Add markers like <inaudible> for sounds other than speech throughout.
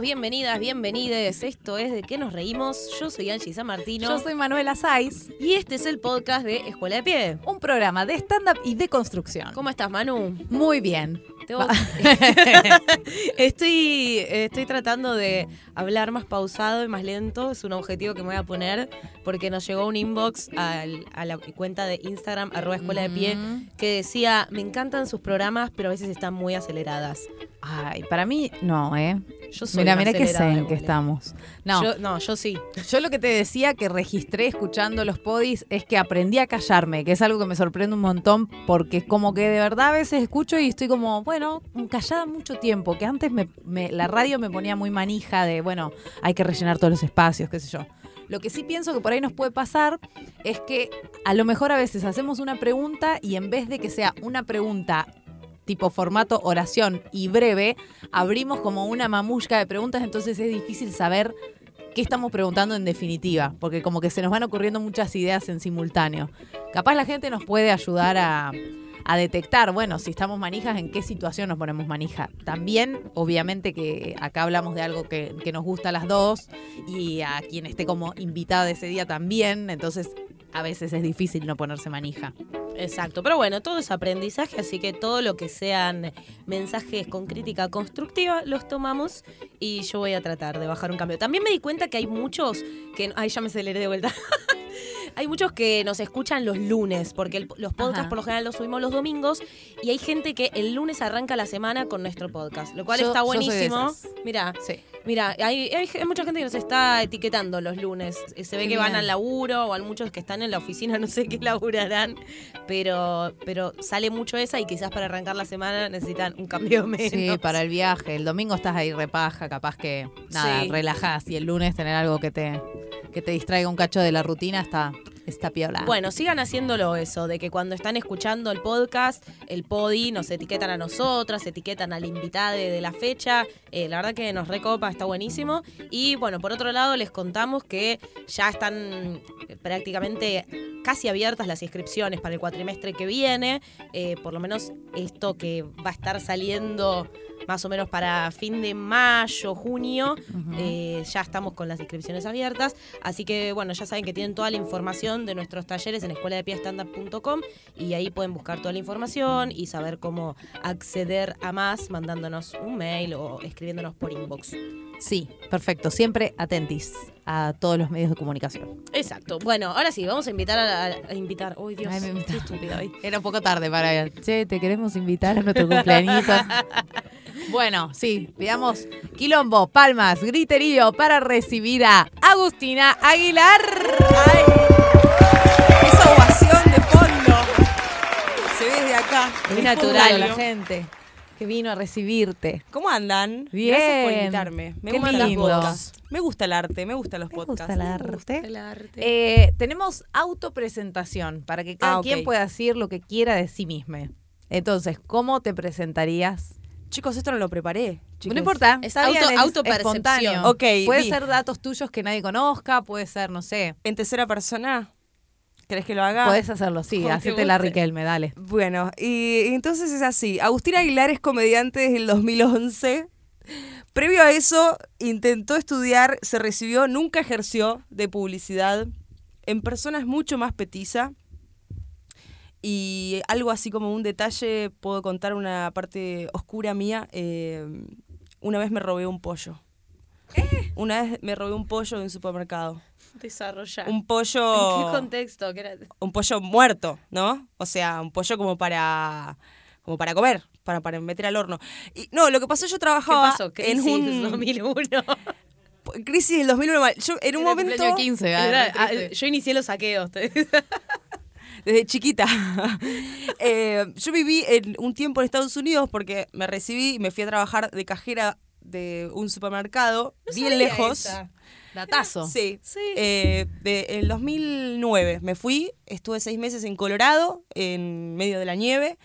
Bienvenidos, bienvenidas, bienvenides. Esto es De qué nos reímos. Yo soy Angie San Martino. Yo soy Manuela Saiz. Y este es el podcast de Escuela de Pie. Un programa de stand-up y de construcción. ¿Cómo estás, Manu? Muy bien. <laughs> estoy, estoy tratando de hablar más pausado y más lento. Es un objetivo que me voy a poner porque nos llegó un inbox a la cuenta de Instagram, arroba escuela de pie, que decía, me encantan sus programas, pero a veces están muy aceleradas. Ay, para mí no, ¿eh? Yo soy mira, mira qué zen que estamos. No. Yo, no, yo sí. Yo lo que te decía que registré escuchando los podis es que aprendí a callarme, que es algo que me sorprende un montón porque como que de verdad a veces escucho y estoy como, bueno, callada mucho tiempo, que antes me, la radio me ponía muy manija de, bueno, hay que rellenar todos los espacios, qué sé yo. Lo que sí pienso que por ahí nos puede pasar es que a lo mejor a veces hacemos una pregunta y en vez de que sea una pregunta tipo formato oración y breve, abrimos como una mamushka de preguntas, entonces es difícil saber qué estamos preguntando en definitiva, porque como que se nos van ocurriendo muchas ideas en simultáneo. Capaz la gente nos puede ayudar a, detectar, bueno, si estamos manijas, en qué situación nos ponemos manija. También, obviamente que acá hablamos de algo que, que nos gusta a las dos y a quien esté como invitada ese día también, entonces a veces es difícil no ponerse manija. Exacto, pero bueno, todo es aprendizaje, así que todo lo que sean mensajes con crítica constructiva los tomamos y yo voy a tratar de bajar un cambio. También me di cuenta que hay muchos que... Ay, ya me aceleré de vuelta. <laughs> hay muchos que nos escuchan los lunes, porque los podcasts por lo general los subimos los domingos, y hay gente que el lunes arranca la semana con nuestro podcast, lo cual está buenísimo. Mira, sí. Mira, hay, hay, mucha gente que nos está etiquetando los lunes. Eh, se ve que van al laburo o hay muchos que están en la oficina, <laughs> no sé qué laburarán, pero, pero sale mucho esa y quizás para arrancar la semana necesitan un cambio menos. Sí, para el viaje. El domingo estás ahí repaja, capaz que nada, relajás y el lunes tener algo que te, que te distraiga un cacho de la rutina está, está piola. Bueno, sigan haciéndolo eso, de que cuando están escuchando el podcast, el podi, nos etiquetan a nosotras, etiquetan al invitado de la fecha. Eh, la verdad que nos recopa, está buenísimo. Y bueno, por otro lado, les contamos que ya están prácticamente casi abiertas las inscripciones para el cuatrimestre que viene. Eh, por lo menos esto que va a estar saliendo más o menos para fin de mayo, junio, eh, ya estamos con las inscripciones abiertas. Así que bueno, ya saben que tienen toda la información de nuestros talleres en escuela de y ahí pueden buscar toda la información y saber cómo acceder a más mandándonos un mail o escribiéndonos por inbox. Sí, perfecto. Siempre atentis a todos los medios de comunicación. Exacto. Bueno, ahora sí, vamos a invitar a, invitar. Uy, Dios, Ay, me estúpida hoy. Era un poco tarde para. Che, te queremos invitar a nuestro cumpleaños. <laughs> bueno, sí, pidamos quilombo, palmas, griterío para recibir a Agustina Aguilar. Ay. Esa ovación de fondo se ve de acá. Muy natural la gente que vino a recibirte. ¿Cómo andan? Bien. Gracias por invitarme. Me Qué lindo. Me gusta el arte, me gustan los podcasts. Gusta el arte. el arte. Eh, tenemos autopresentación para que cada ah, quien pueda decir lo que quiera de sí mismo. Entonces, ¿cómo te presentarías? Chicos, esto no lo preparé. No importa. Es auto, autopercepción. Ok. Puede ser datos tuyos que nadie conozca, puede ser, no sé. ¿En tercera persona? ¿Querés que lo haga? Puedes hacerlo, sí, hacete la Riquelme, dale. Bueno, y, entonces es así. Agustín Aguilar es comediante desde el 2011. Previo a eso, intentó estudiar, se recibió, nunca ejerció de publicidad. En persona es mucho más petiza. Y algo así como un detalle, puedo contar una parte oscura mía. Eh, una vez me robé un pollo. ¿Eh? Una vez me robé un pollo en un supermercado. Desarrollar. Un pollo. ¿En qué contexto? Un pollo muerto, ¿no? O sea, un pollo como para. como para comer, para, para meter al horno. Y no, lo que pasó, yo trabajaba ¿Qué pasó? en un 2001. <laughs> Crisis del 2001. Yo en un momento. 15, ah, yo inicié los saqueos. <laughs> Desde chiquita. <laughs> Eh, yo viví en un tiempo en Estados Unidos porque me recibí y me fui a trabajar de cajera de un supermercado bien lejos. Datazo. Sí. sí. Eh, de, en 2009 me fui, estuve seis meses en Colorado, en medio de la nieve,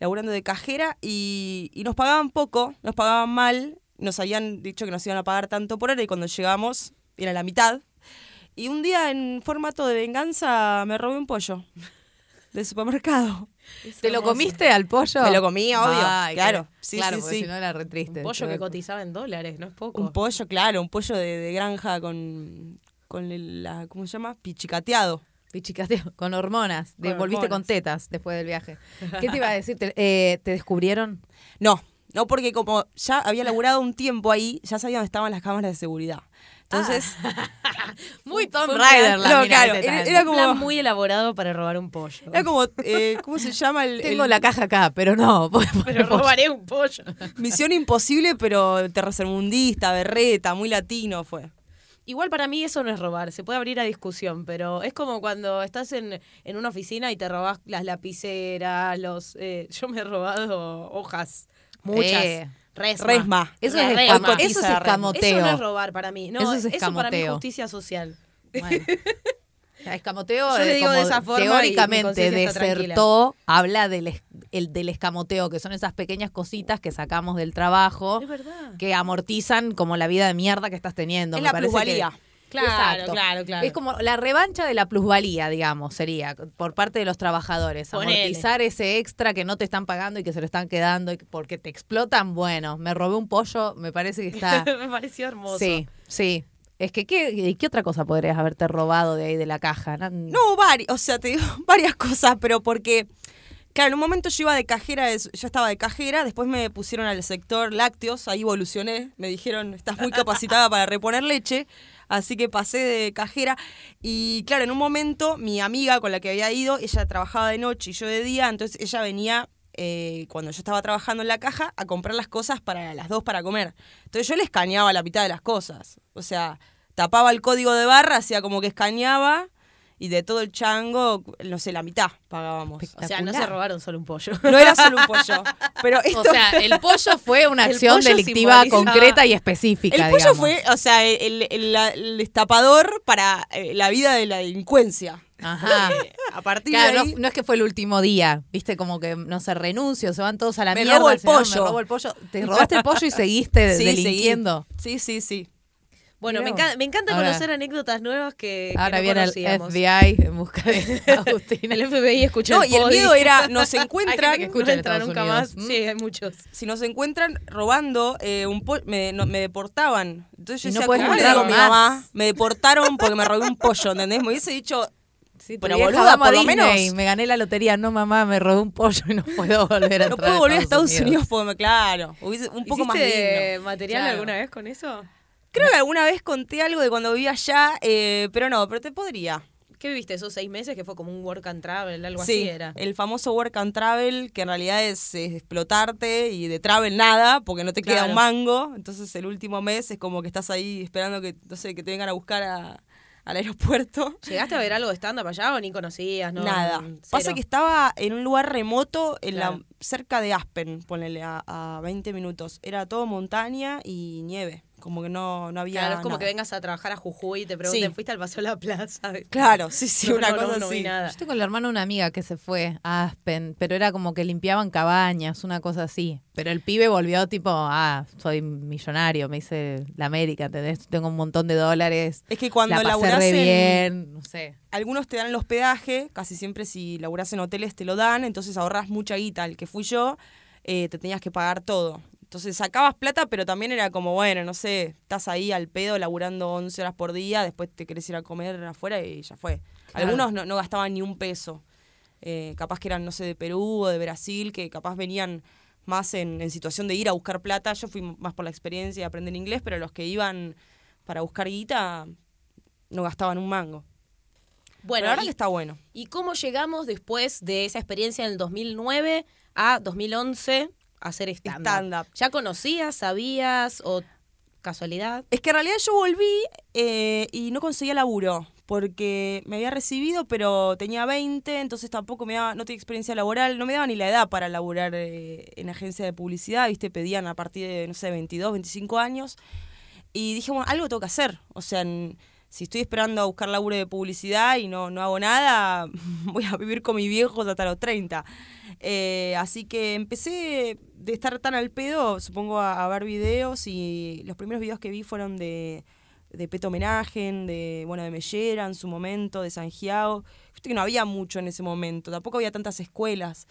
laburando de cajera y, nos pagaban poco, nos pagaban mal. Nos habían dicho que nos iban a pagar tanto por hora y cuando llegamos era la mitad. Y un día en formato de venganza me robé un pollo del supermercado. Es ¿Te lo comiste al pollo? Me lo comí, obvio, Ay, claro. Sí, claro, sí, porque sí. si no era re triste. Un pollo que cotizaba en dólares, no es poco. Un pollo, claro, un pollo de, de granja con, con el, la, ¿cómo se llama? Pichicateado. Pichicateo, con hormonas. De- Con volviste con tetas después del viaje. <laughs> ¿Qué te iba a decir? ¿Te, eh, ¿te descubrieron? No, no porque como ya había laburado un tiempo ahí, ya sabía dónde estaban las cámaras de seguridad. Entonces, <laughs> Muy Tom Rider la no, claro, era- era Un como- plan muy elaborado para robar un pollo. era como, eh, ¿cómo se llama? El, Tengo el- la caja acá, pero no. <laughs> Pero robaré un pollo. Misión imposible, pero tercermundista, berreta, muy latino fue. Igual para mí eso no es robar, se puede abrir a discusión, pero es como cuando estás en, en una oficina y te robas las lapiceras, los... eh, yo me he robado hojas, muchas. Eh, resma. resma. Eso es, resma. eso es escamoteo. Eso no es robar para mí, no, Eso es eso, para mí es escamoteo. justicia social. Bueno. <laughs> Escamoteo, Yo le digo de como esa forma teóricamente desertó, habla del, el, del escamoteo, que son esas pequeñas cositas que sacamos del trabajo, Es verdad. que amortizan como la vida de mierda que estás teniendo. Es Me la parece plusvalía. que- Claro, Exacto. claro, claro. Es como la revancha de la plusvalía, digamos, sería por parte de los trabajadores. Ponele. Amortizar ese extra que no te están pagando y que se lo están quedando y porque te explotan. Bueno, me robé un pollo, me parece que está. <laughs> me pareció hermoso. sí, sí. Es que, ¿qué, ¿qué otra cosa podrías haberte robado de ahí de la caja? No, No, o sea, te digo <laughs> varias cosas, pero porque, claro, en un momento yo iba de cajera, yo estaba de cajera, después me pusieron al sector lácteos, ahí evolucioné, me dijeron, estás muy capacitada para reponer leche, así que pasé de cajera y claro, en un momento mi amiga con la que había ido, ella trabajaba de noche y yo de día, entonces ella venía... eh, cuando yo estaba trabajando en la caja, a comprar las cosas para las dos para comer. Entonces yo le escaneaba la mitad de las cosas. O sea, tapaba el código de barra, hacía como que escaneaba y de todo el chango, no sé, la mitad pagábamos. O sea, no se robaron solo un pollo. No era solo un pollo. <laughs> Pero esto, O sea, el pollo <laughs> fue una acción delictiva simboliza- concreta y específica. el pollo digamos. fue, o sea, el, el- destapador para eh, la vida de la delincuencia. Ajá. A partir Claro, de no, ahí, no es que fue el último día, viste, como que no se renuncio, se van todos a la Me mierda. robo el pollo. Me robo el pollo. Te <laughs> robaste el pollo y seguiste Sí, delinquiendo. seguí. Sí, sí, sí. Bueno, me encanta, me encanta Ahora- conocer anécdotas nuevas que, que Ahora no viene el. FBI en busca de <laughs> Agustina. El FBI escuchó No, el y el miedo era, <laughs> nos Hay encuentran, gente que no entra nunca Unidos. más. ¿Mm? Sí, hay muchos. si nos encuentran robando eh, un pollo, me, no- me deportaban. Entonces yo Y no decía, puedes ¿cómo le digo a mi más. mamá? Me deportaron porque me robé un pollo, ¿entendés? Me hubiese dicho, Sí, Pero, boluda, por lo menos- Me gané la lotería. No, mamá, me robé un pollo y no puedo <laughs> volver a no puedo volver a Estados Unidos, porque, me- claro, hubiese- un poco más ¿Hiciste digno. material Claro. alguna vez con eso? Creo que alguna vez conté algo de cuando vivía allá, eh, pero no, pero te podría. ¿Qué viviste esos seis meses que fue como un work and travel, algo sí, así era? el famoso work and travel, que en realidad es, es explotarte y de travel nada, porque no te queda un mango. Entonces el último mes es como que estás ahí esperando que, no sé, que te vengan a buscar a- al aeropuerto. ¿Llegaste a ver algo de stand-up allá o ni conocías? No, Nada. Cero. Pasa que estaba en un lugar remoto, en Claro. la, cerca de Aspen, ponele a, a 20 minutos. Era todo montaña y nieve. Como que no, no había. Claro, es como nada. que vengas a trabajar a Jujuy y te pregunten, Sí. ¿fuiste al Paseo de la Plaza? <laughs> Claro, sí, sí, <laughs> No, una no, cosa no vi así. nada. Yo tengo el hermano de una amiga que se fue a Aspen, pero era como que limpiaban cabañas, una cosa así. Pero el pibe volvió tipo, ah, soy millonario, me hice la América, ¿entendés? Tengo un montón de dólares. Es que cuando la laburás re en- bien, no sé. algunos te dan el hospedaje, casi siempre si laburás en hoteles te lo dan, entonces ahorras mucha guita. El que fui yo, eh, te tenías que pagar todo. Entonces sacabas plata, pero también era como, bueno, no sé, estás ahí al pedo laburando 11 horas por día, después te querés ir a comer afuera y ya fue. Claro. Algunos no, no gastaban ni un peso. Eh, capaz que eran, no sé, de Perú o de Brasil, que capaz venían más en, en situación de ir a buscar plata. Yo fui más por la experiencia y aprender inglés, pero los que iban para buscar guita no gastaban un mango. Bueno, la verdad y, que está bueno. ¿y cómo llegamos después de esa experiencia en el 2009 a 2011 a hacer stand-up? Stand-up. ¿Ya conocías, sabías o casualidad? Es que en realidad yo volví eh, y no conseguía laburo, porque me había recibido, pero tenía 20, entonces tampoco me daba, no tenía experiencia laboral, no me daba ni la edad para laburar eh, en agencia de publicidad, ¿viste? Pedían a partir de, no sé, 22, 25 años. Y dije, bueno, algo tengo que hacer. O sea, en- si estoy esperando a buscar laburo de publicidad y no, no hago nada, <laughs> voy a vivir con mis viejos hasta los 30. Eh, así que empecé de estar tan al pedo, supongo, a, ver videos y los primeros videos que vi fueron de de Peto Homenagen, de, bueno, de Mellera en su momento, de San Giao. Viste que no había mucho en ese momento, tampoco había tantas escuelas.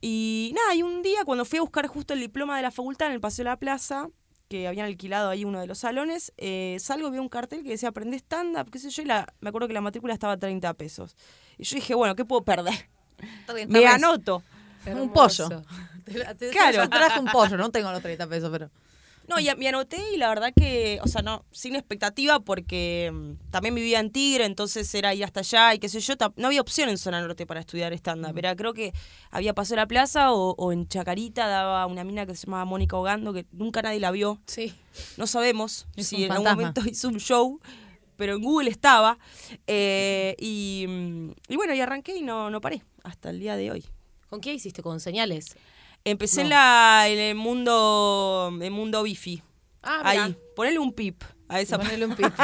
Y nada, y un día cuando fui a buscar justo el diploma de la facultad en el Paseo de la Plaza, que habían alquilado ahí uno de los salones, eh, salgo y vi un cartel que decía aprende stand-up, qué sé yo, y la, me acuerdo que la matrícula estaba a 30 pesos. Y yo dije, bueno, ¿qué puedo perder? Me anoto. Un pollo. <laughs> Claro. Yo traje un pollo, no tengo los 30 pesos, pero. No, y me anoté y la verdad que, o sea, no, sin expectativa porque mm, también vivía en Tigre, entonces era ir hasta allá y qué sé yo, no había opción en Zona Norte para estudiar stand-up, era creo que había Paso de la Plaza o, o en Chacarita daba una mina que se llamaba Mónica Hogando, que nunca nadie la vio, Sí. no sabemos <laughs> Es si en algún momento hizo un show, pero en Google estaba, eh, y, mm, y bueno, y arranqué y no, no paré hasta el día de hoy. ¿Con qué hiciste? ¿Con señales? Empecé en, No. la, en el mundo, el mundo bifi. Ah, mirá. Ahí, ponele un pip a esa Ponele un pico. <laughs>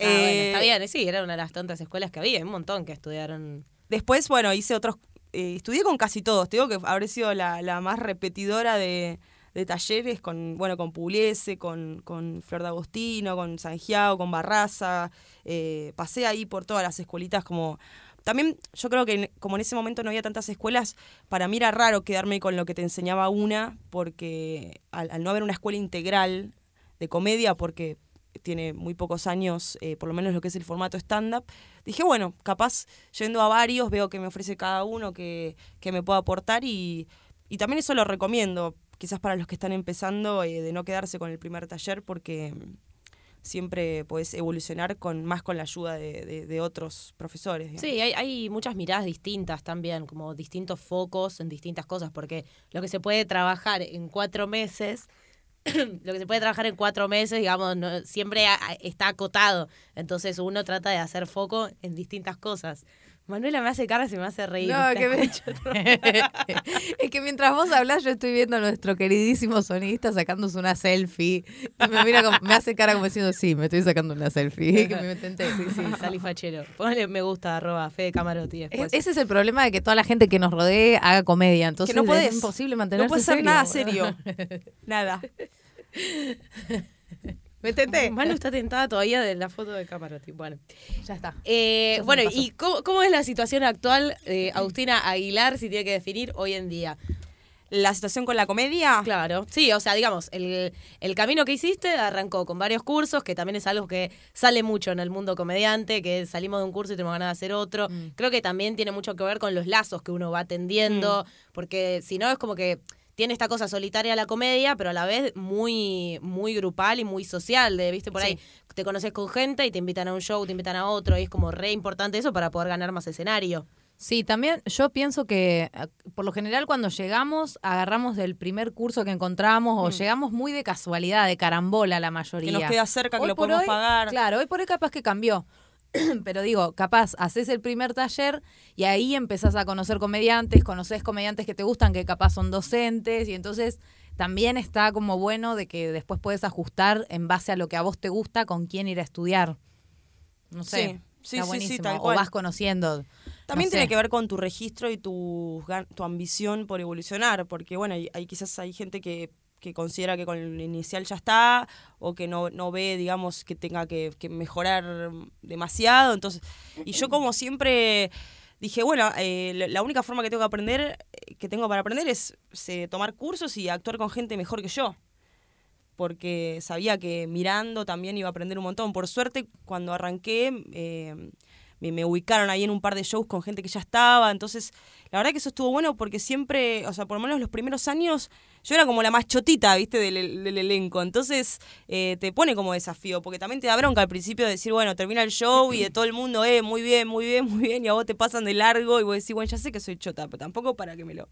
Ah, bueno, Eh, está bien, sí, era una de las tantas escuelas que había, un montón que estudiaron. Después, bueno, hice otros. eh, estudié con casi todos. Te digo que habré sido la, la más repetidora de, de talleres con, bueno, con Pugliese, con, con Flor de Agostino, con Sangiao, con Barraza. eh, pasé ahí por todas las escuelitas como. También yo creo que como en ese momento no había tantas escuelas, para mí era raro quedarme con lo que te enseñaba una, porque al, no haber una escuela integral de comedia, porque tiene muy pocos años, eh, por lo menos lo que es el formato stand-up, dije, bueno, capaz yendo a varios, veo que me ofrece cada uno que, que me pueda aportar y, y también eso lo recomiendo, quizás para los que están empezando, eh, de no quedarse con el primer taller porque siempre puedes evolucionar con más con la ayuda de, de- otros profesores. Sí, hay, hay muchas miradas distintas también, como distintos focos en distintas cosas, porque lo que se puede trabajar en cuatro meses, <coughs> lo que se puede trabajar en cuatro meses, digamos, no- siempre está acotado. Entonces uno trata de hacer foco en distintas cosas. Manuela me hace cara y se me hace reír. No, que me- <laughs> <laughs> es que mientras vos hablas, yo estoy viendo a nuestro queridísimo sonidista sacándose una selfie. Y me, mira como- me hace cara como diciendo, sí, me estoy sacando una selfie. <laughs> que me tenté. Sí, sí, salí fachero. Ponle me gusta, arroba Fede Camarotti después. E- Ese es el problema de que toda la gente que nos rodee haga comedia. Entonces no podés. es imposible mantenerse No puede ser nada serio. nada. Me tenté. Manu está tentada todavía de la foto de Camarotti. Bueno. Ya está. Eh, Ya bueno. ¿y cómo, cómo es la situación actual de Agustina Aguilar, si tiene que definir hoy en día? La situación con la comedia. Claro, sí, o sea, digamos, el, el camino que hiciste arrancó con varios cursos, que también es algo que sale mucho en el mundo comediante, que salimos de un curso y tenemos ganas de hacer otro. Mm. Creo que también tiene mucho que ver con los lazos que uno va tendiendo, porque si no es como que tiene esta cosa solitaria la comedia, pero a la vez muy, muy grupal y muy social, de, viste, por ahí te conoces con gente y te invitan a un show, te invitan a otro, y es como re importante eso para poder ganar más escenario. Sí, también yo pienso que eh, por lo general cuando llegamos agarramos del primer curso que encontramos o llegamos muy de casualidad, de carambola la mayoría. Que nos queda cerca, que lo podemos hoy, pagar. Claro, hoy por hoy capaz que cambió. <clears throat> Pero digo, capaz, haces el primer taller y ahí empezás a conocer comediantes, conoces comediantes que te gustan, que capaz son docentes, y entonces también está como bueno de que después puedes ajustar en base a lo que a vos te gusta con quién ir a estudiar. No sé. Sí, sí, está sí, sí, buenísimo. tal o cual. vas conociendo. También no tiene sé. que ver con tu registro y tu, tu ambición por evolucionar, porque bueno, hay, hay- quizás hay gente que, que considera que con el inicial ya está, o que no, no ve, digamos, que tenga que, mejorar demasiado. Entonces, y yo como siempre dije, bueno, eh, la- única forma que tengo que aprender, eh, que tengo para aprender es tomar cursos y actuar con gente mejor que yo. Porque sabía que mirando también iba a aprender un montón. Por suerte, cuando arranqué, eh, me, me ubicaron ahí en un par de shows con gente que ya estaba. Entonces, la verdad que eso estuvo bueno porque siempre, o sea, por lo menos los primeros años, yo era como la más chotita, ¿viste? Del, del elenco. Entonces, eh, te pone como desafío, porque también te da bronca al principio de decir, bueno, termina el show y de todo el mundo, eh, muy bien, muy bien, muy bien, y a vos te pasan de largo y vos decís, bueno, ya sé que soy chota, pero tampoco para que me lo,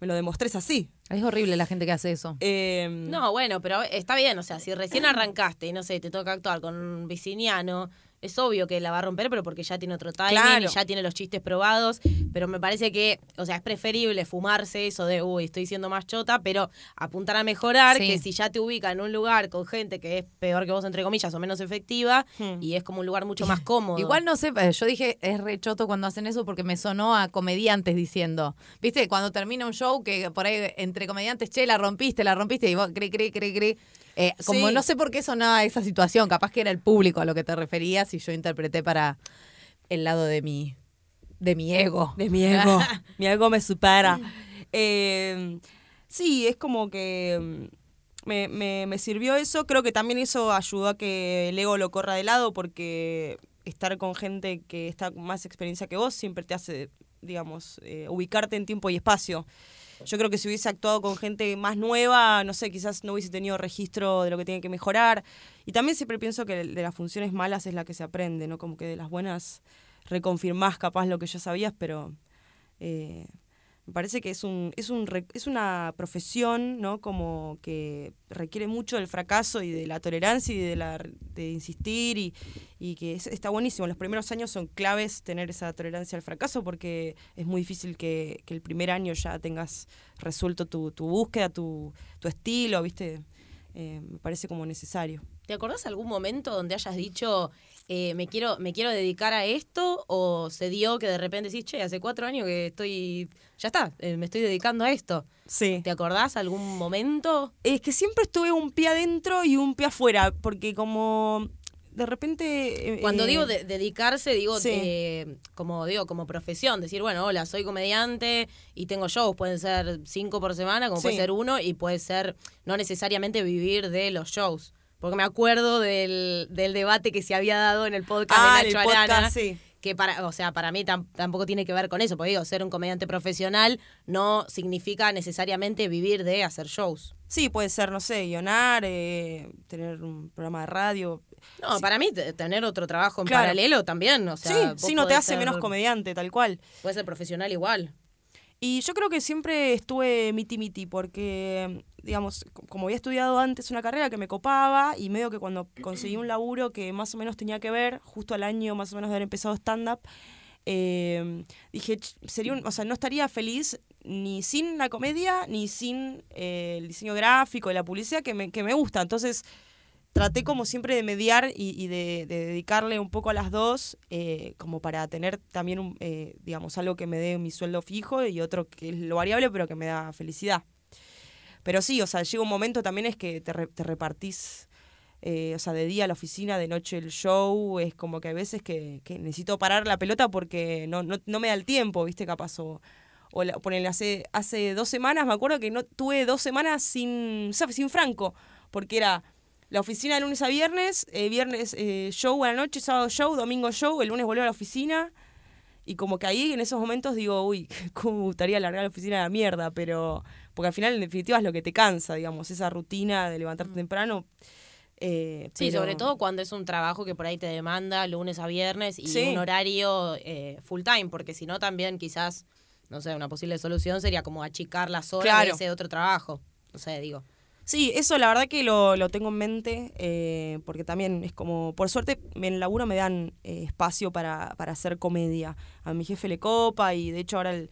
me lo demostres así. Es horrible la gente que hace eso. Eh, No, bueno, pero está bien, o sea, si recién arrancaste y no sé, te toca actuar con un viciniano, es obvio que la va a romper, pero porque ya tiene otro timing Claro. y ya tiene los chistes probados, pero me parece que, o sea, es preferible fumarse eso de, uy, estoy siendo más chota, pero apuntar a mejorar, Sí. que si ya te ubica en un lugar con gente que es peor que vos, entre comillas, o menos efectiva, Hmm. y es como un lugar mucho más cómodo. Igual no sé, eh, yo dije es re choto cuando hacen eso porque me sonó a comediantes diciendo, viste, cuando termina un show que por ahí entre comediantes, che, la rompiste, la rompiste, y vos cri, cri, cri, cri. Eh, como Sí. no sé por qué sonaba esa situación, capaz que era el público a lo que te referías y yo interpreté para el lado de mi, de mi ego. De mi ego. <laughs> mi ego me supera. Eh, sí, es como que mm, me, me- me sirvió eso. Creo que también eso ayudó a que el ego lo corra de lado porque estar con gente que está con más experiencia que vos siempre te hace, digamos, eh, ubicarte en tiempo y espacio. Yo creo que si hubiese actuado con gente más nueva, no sé, quizás no hubiese tenido registro de lo que tiene que mejorar. Y también siempre pienso que de las funciones malas es la que se aprende, ¿no? Como que de las buenas reconfirmás capaz lo que ya sabías, pero eh, me parece que es un es un es una profesión no como que requiere mucho del fracaso y de la tolerancia y de la de insistir y, y que es- está buenísimo. Los primeros años son claves tener esa tolerancia al fracaso porque es muy difícil que, que el primer año ya tengas resuelto tu, tu búsqueda tu, tu estilo viste Eh, me parece como necesario. ¿Te acordás algún momento donde hayas dicho, eh, me, quiero, me quiero dedicar a esto? ¿O se dio que de repente decís, che, hace cuatro años que estoy, ya está, eh, me estoy dedicando a esto? sí ¿Te acordás algún momento? Es que siempre estuve un pie adentro y un pie afuera, porque como de repente... eh, Cuando digo de- dedicarse, digo sí. eh, como digo como profesión, decir, bueno, hola, soy comediante y tengo shows, pueden ser cinco por semana, como puede ser uno, y puede ser no necesariamente vivir de los shows. Porque me acuerdo del, del debate que se había dado en el podcast Ah, de el Nacho podcast, Arana, sí. que para, o sea, para mí tam- tampoco tiene que ver con eso, porque digo, ser un comediante profesional no significa necesariamente vivir de hacer shows. Sí, puede ser, no sé, guionar, eh, tener un programa de radio. No, para mí te- tener otro trabajo en Claro. paralelo también, o sea, sí, sí, no te hace ser- menos comediante, tal cual. Puede ser profesional igual. Y yo creo que siempre estuve miti miti porque, digamos, co- como había estudiado antes una carrera que me copaba y medio que cuando conseguí un laburo que más o menos tenía que ver, justo al año más o menos de haber empezado stand-up, eh, dije, "Ch, sería un, o sea, no estaría feliz ni sin la comedia ni sin eh, el diseño gráfico y la publicidad que me, que me gusta. Entonces traté como siempre de mediar y, y de, de dedicarle un poco a las dos, eh, como para tener también, un, eh, digamos, algo que me dé mi sueldo fijo y otro que es lo variable, pero que me da felicidad. Pero sí, o sea, llega un momento también es que te, te repartís, eh, o sea, de día a la oficina, de noche el show, es como que hay veces que, que necesito parar la pelota porque no, no, no me da el tiempo, ¿viste? Capaz o... O la- ponele, hace, hace dos semanas, me acuerdo que no tuve dos semanas sin, sin Franco, porque era la oficina de lunes a viernes, eh, viernes eh, show a la noche, sábado show, domingo show, el lunes volver a la oficina. Y como que ahí en esos momentos digo, uy, <laughs> cómo me gustaría largar la oficina a la mierda, pero porque al final en definitiva es lo que te cansa, digamos, esa rutina de levantarte temprano. eh, Sí, pero- sobre todo cuando es un trabajo que por ahí te demanda lunes a viernes y Sí. un horario eh, full time, porque si no también quizás, no sé, una posible solución sería como achicar las horas de Claro. ese otro trabajo. No sé, digo. Sí, eso la verdad que lo, lo tengo en mente, eh, porque también es como, por suerte en el laburo me dan eh, espacio para, para hacer comedia. A mi jefe le copa y de hecho ahora el,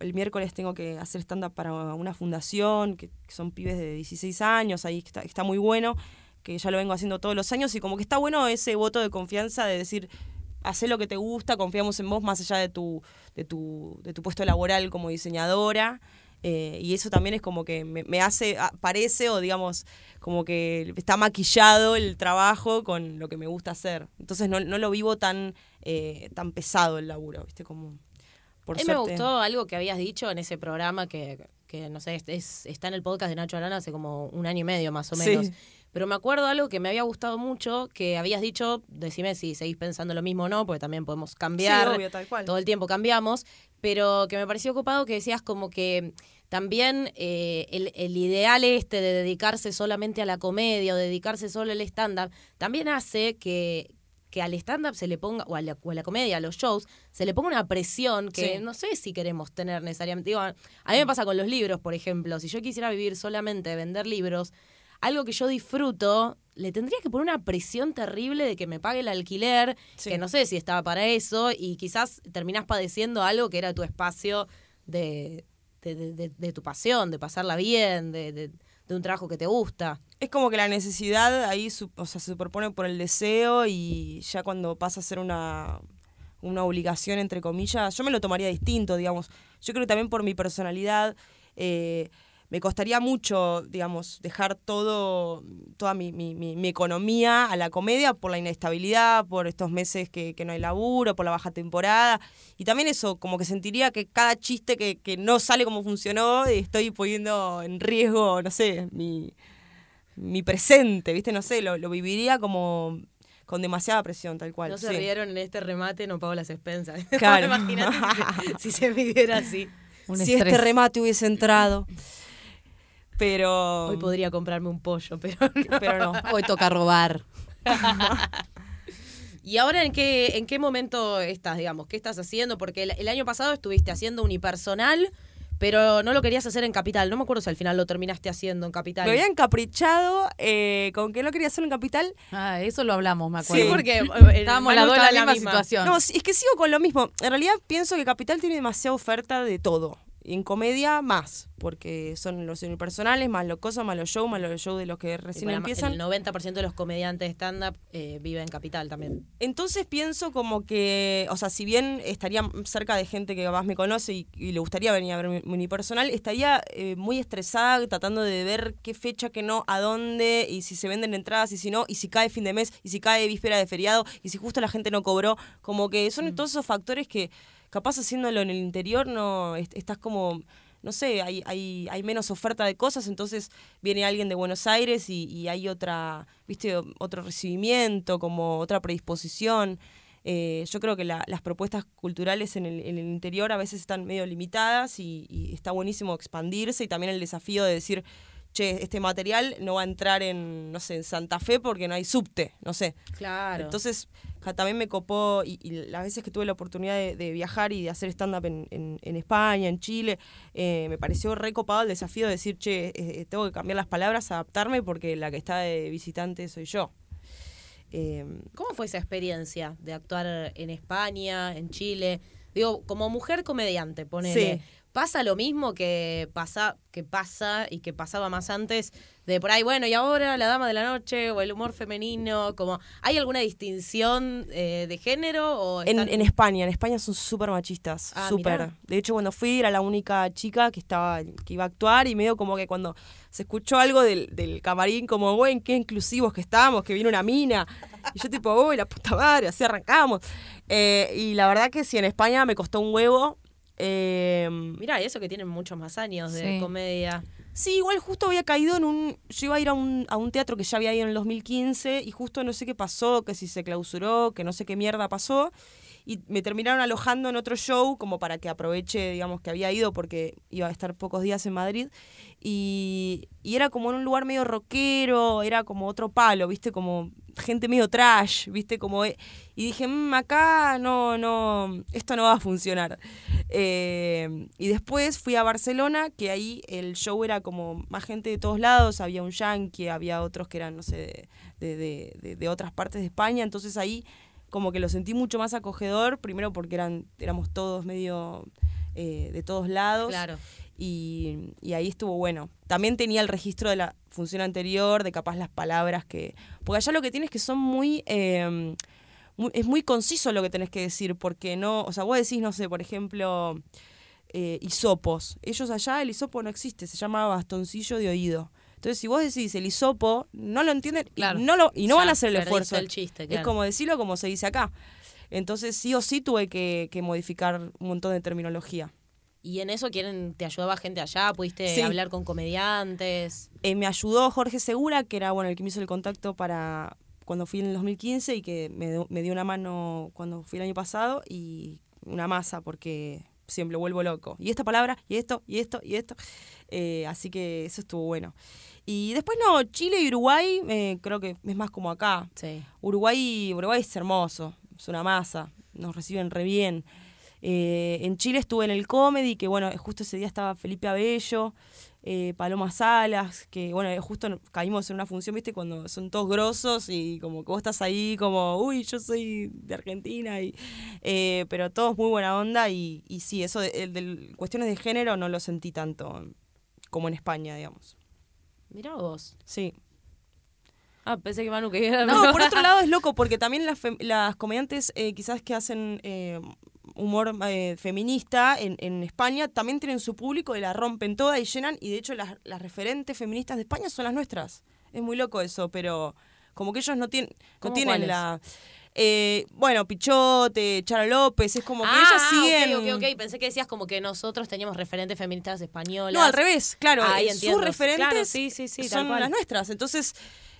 el miércoles tengo que hacer stand-up para una fundación, que, son pibes de 16 años, ahí está, está muy bueno, que ya lo vengo haciendo todos los años y como que está bueno ese voto de confianza de decir, haz lo que te gusta, confiamos en vos más allá de tu, de tu, de tu puesto laboral como diseñadora. Eh, y eso también es como que me, me hace, ah, parece o digamos, como que está maquillado el trabajo con lo que me gusta hacer. Entonces no, no lo vivo tan, eh, tan pesado el laburo, ¿viste? Como, por a mí me gustó algo que habías dicho en ese programa que, que no sé, es- es- está en el podcast de Nacho Arana hace como un año y medio más o Sí. menos. Pero me acuerdo algo que me había gustado mucho, que habías dicho, decime si seguís pensando lo mismo o no, porque también podemos cambiar. Sí, obvio, tal cual. todo el tiempo cambiamos, pero que me pareció ocupado que decías como que también eh, el, el ideal este de dedicarse solamente a la comedia o dedicarse solo al stand-up, también hace que, que al stand-up se le ponga, o a, la, o a la comedia, a los shows, se le ponga una presión que Sí. no sé si queremos tener necesariamente. Digo, a mí me pasa con los libros, por ejemplo, si yo quisiera vivir solamente de vender libros, algo que yo disfruto, le tendría que poner una presión terrible de que me pague el alquiler, Sí. que no sé si estaba para eso, y quizás terminás padeciendo algo que era tu espacio de, de, de- de- de tu pasión, de pasarla bien, de, de- un trabajo que te gusta. Es como que la necesidad ahí o sea, se superpone por el deseo y ya cuando pasa a ser una, una obligación, entre comillas, yo me lo tomaría distinto, digamos. Yo creo que también por mi personalidad, eh, me costaría mucho, digamos, dejar todo, toda mi, mi- mi- mi economía a la comedia por la inestabilidad, por estos meses que, que no hay laburo, por la baja temporada. Y también eso, como que sentiría que cada chiste que, que no sale como funcionó, estoy poniendo en riesgo, no sé, mi, mi presente, ¿viste? No sé, lo, lo viviría como con demasiada presión, tal cual. No se sí. rieron en este remate, no pago las expensas. <laughs> Claro. Imagínate si, se- si se viviera así. Un si estrés. este remate hubiese entrado. Pero. Hoy podría comprarme un pollo, pero <laughs> no. Pero no. Hoy toca robar. <laughs> ¿Y ahora en qué, en qué momento estás, digamos? ¿Qué estás haciendo? Porque el, el año pasado estuviste haciendo unipersonal, pero no lo querías hacer en Capital. No me acuerdo si al final lo terminaste haciendo en Capital. Me había encaprichado eh, con que no quería hacerlo en Capital. Ah, eso lo hablamos, me Sí, acuerdo. porque eh, Estábamos las dos en la misma situación. No, sí, es que sigo con lo mismo. En realidad pienso que Capital tiene demasiada oferta de todo. En comedia más, porque son los unipersonales, más los cosas, más los shows, más los shows de los que recién empiezan. El 90% de los comediantes de stand-up eh, vive en Capital también. Entonces pienso como que, o sea, si bien estaría cerca de gente que más me conoce y, y le gustaría venir a ver mi, unipersonal, estaría eh, muy estresada tratando de ver qué fecha, qué no, a dónde, y si se venden entradas y si no, y si cae fin de mes, y si cae víspera de feriado, y si justo la gente no cobró. Como que son todos esos factores que capaz haciéndolo en el interior no est- estás como no sé, hay, hay, hay menos oferta de cosas, entonces viene alguien de Buenos Aires y, y hay otra, viste, otro recibimiento, como otra predisposición. Eh, yo creo que la- las propuestas culturales en el, en el interior a veces están medio limitadas y, y está buenísimo expandirse y también el desafío de decir, che, este material no va a entrar en, no sé, en Santa Fe porque no hay subte, no sé. Claro. Entonces, ja, también me copó, y, y las veces que tuve la oportunidad de, de viajar y de hacer stand-up en, en- en España, en Chile, eh, me pareció recopado el desafío de decir, che, eh, tengo que cambiar las palabras, adaptarme, porque la que está de visitante soy yo. Eh, ¿Cómo fue esa experiencia de actuar en España, en Chile? Digo, como mujer comediante, ponele. Sí. ¿Pasa lo mismo que pasa, que pasa y que pasaba más antes? De por ahí, bueno, y ahora la dama de la noche o el humor femenino, como ¿hay alguna distinción eh, de género? O en, están- en España, en España son súper machistas, Ah, súper. mirá. De hecho, cuando fui era la única chica que estaba que iba a actuar y medio como que cuando se escuchó algo del, del camarín, como, güey, qué inclusivos que estamos, que viene una mina. Y yo tipo, uy, la puta madre, así arrancamos. Eh, y la verdad que sí, en España me costó un huevo. Eh, Mirá, y eso que tienen muchos más años de Sí. comedia. Sí, igual justo había caído en un... Yo iba a ir a un, a un teatro que ya había ido en el 2015 y justo no sé qué pasó, que si se clausuró, que no sé qué mierda pasó. Y me terminaron alojando en otro show como para que aproveche, digamos, que había ido porque iba a estar pocos días en Madrid. Y, y era como en un lugar medio rockero, era como otro palo, ¿viste? Como gente medio trash, ¿viste? Como... eh, Y dije, "Mm, acá no, no, esto no va a funcionar. Eh, y después fui a Barcelona, que ahí el show era como más gente de todos lados, había un yankee, había otros que eran, no sé, de, de- de- de otras partes de España, entonces ahí como que lo sentí mucho más acogedor, primero porque eran, éramos todos medio eh, de todos lados. Claro. Y, y ahí estuvo bueno. También tenía el registro de la función anterior, de capaz las palabras que... Porque allá lo que tienes que son muy... eh, muy- es muy conciso lo que tenés que decir, porque no... O sea, vos decís, no sé, por ejemplo, eh, hisopos. Ellos allá el hisopo no existe, se llama bastoncillo de oído. Entonces, si vos decís el hisopo, no lo entienden y Claro. no, lo, y no van a hacer el esfuerzo. el chiste, Es como decirlo como se dice acá. Entonces, sí o sí tuve que, que modificar un montón de terminología. Y en eso quieren, te ayudaba gente allá, pudiste Sí. hablar con comediantes. Eh, me ayudó Jorge Segura, que era bueno el que me hizo el contacto para cuando fui en el 2015 y que me, dio- me dio una mano cuando fui el año pasado y una masa porque siempre vuelvo loco. Y esta palabra, y esto, y esto, y esto. Eh, así que eso estuvo bueno. Y después no, Chile y Uruguay eh, creo que es más como acá. Sí. Uruguay, Uruguay es hermoso, es una masa, nos reciben re bien. Eh, en Chile estuve en el comedy, que bueno, justo ese día estaba Felipe Abello, eh, Paloma Salas, que bueno, justo caímos en una función, viste, cuando son todos grosos y como que vos estás ahí como, uy, yo soy de Argentina, y, eh, pero todos muy buena onda y, y sí, eso de, el de cuestiones de género no lo sentí tanto como en España, digamos. Mirá vos. Sí. Ah, pensé que Manu quería No, por otro lado es loco, porque también las, comediantes eh, quizás que hacen eh, humor eh, feminista en, en España también tienen su público y la rompen toda y llenan. Y de hecho, las, las referentes feministas de España son las nuestras. Es muy loco eso, pero como que ellos no, tienen no ¿Cómo tienen la. eh, bueno, Pichote, Charo López, es como que ah, ellas ah, siguen. ok, ok, ok. Pensé que decías como que nosotros teníamos referentes feministas españolas. No, al revés, claro. Ahí entiendo. sus referentes Claro, sí, sí, sí, son las nuestras. Entonces,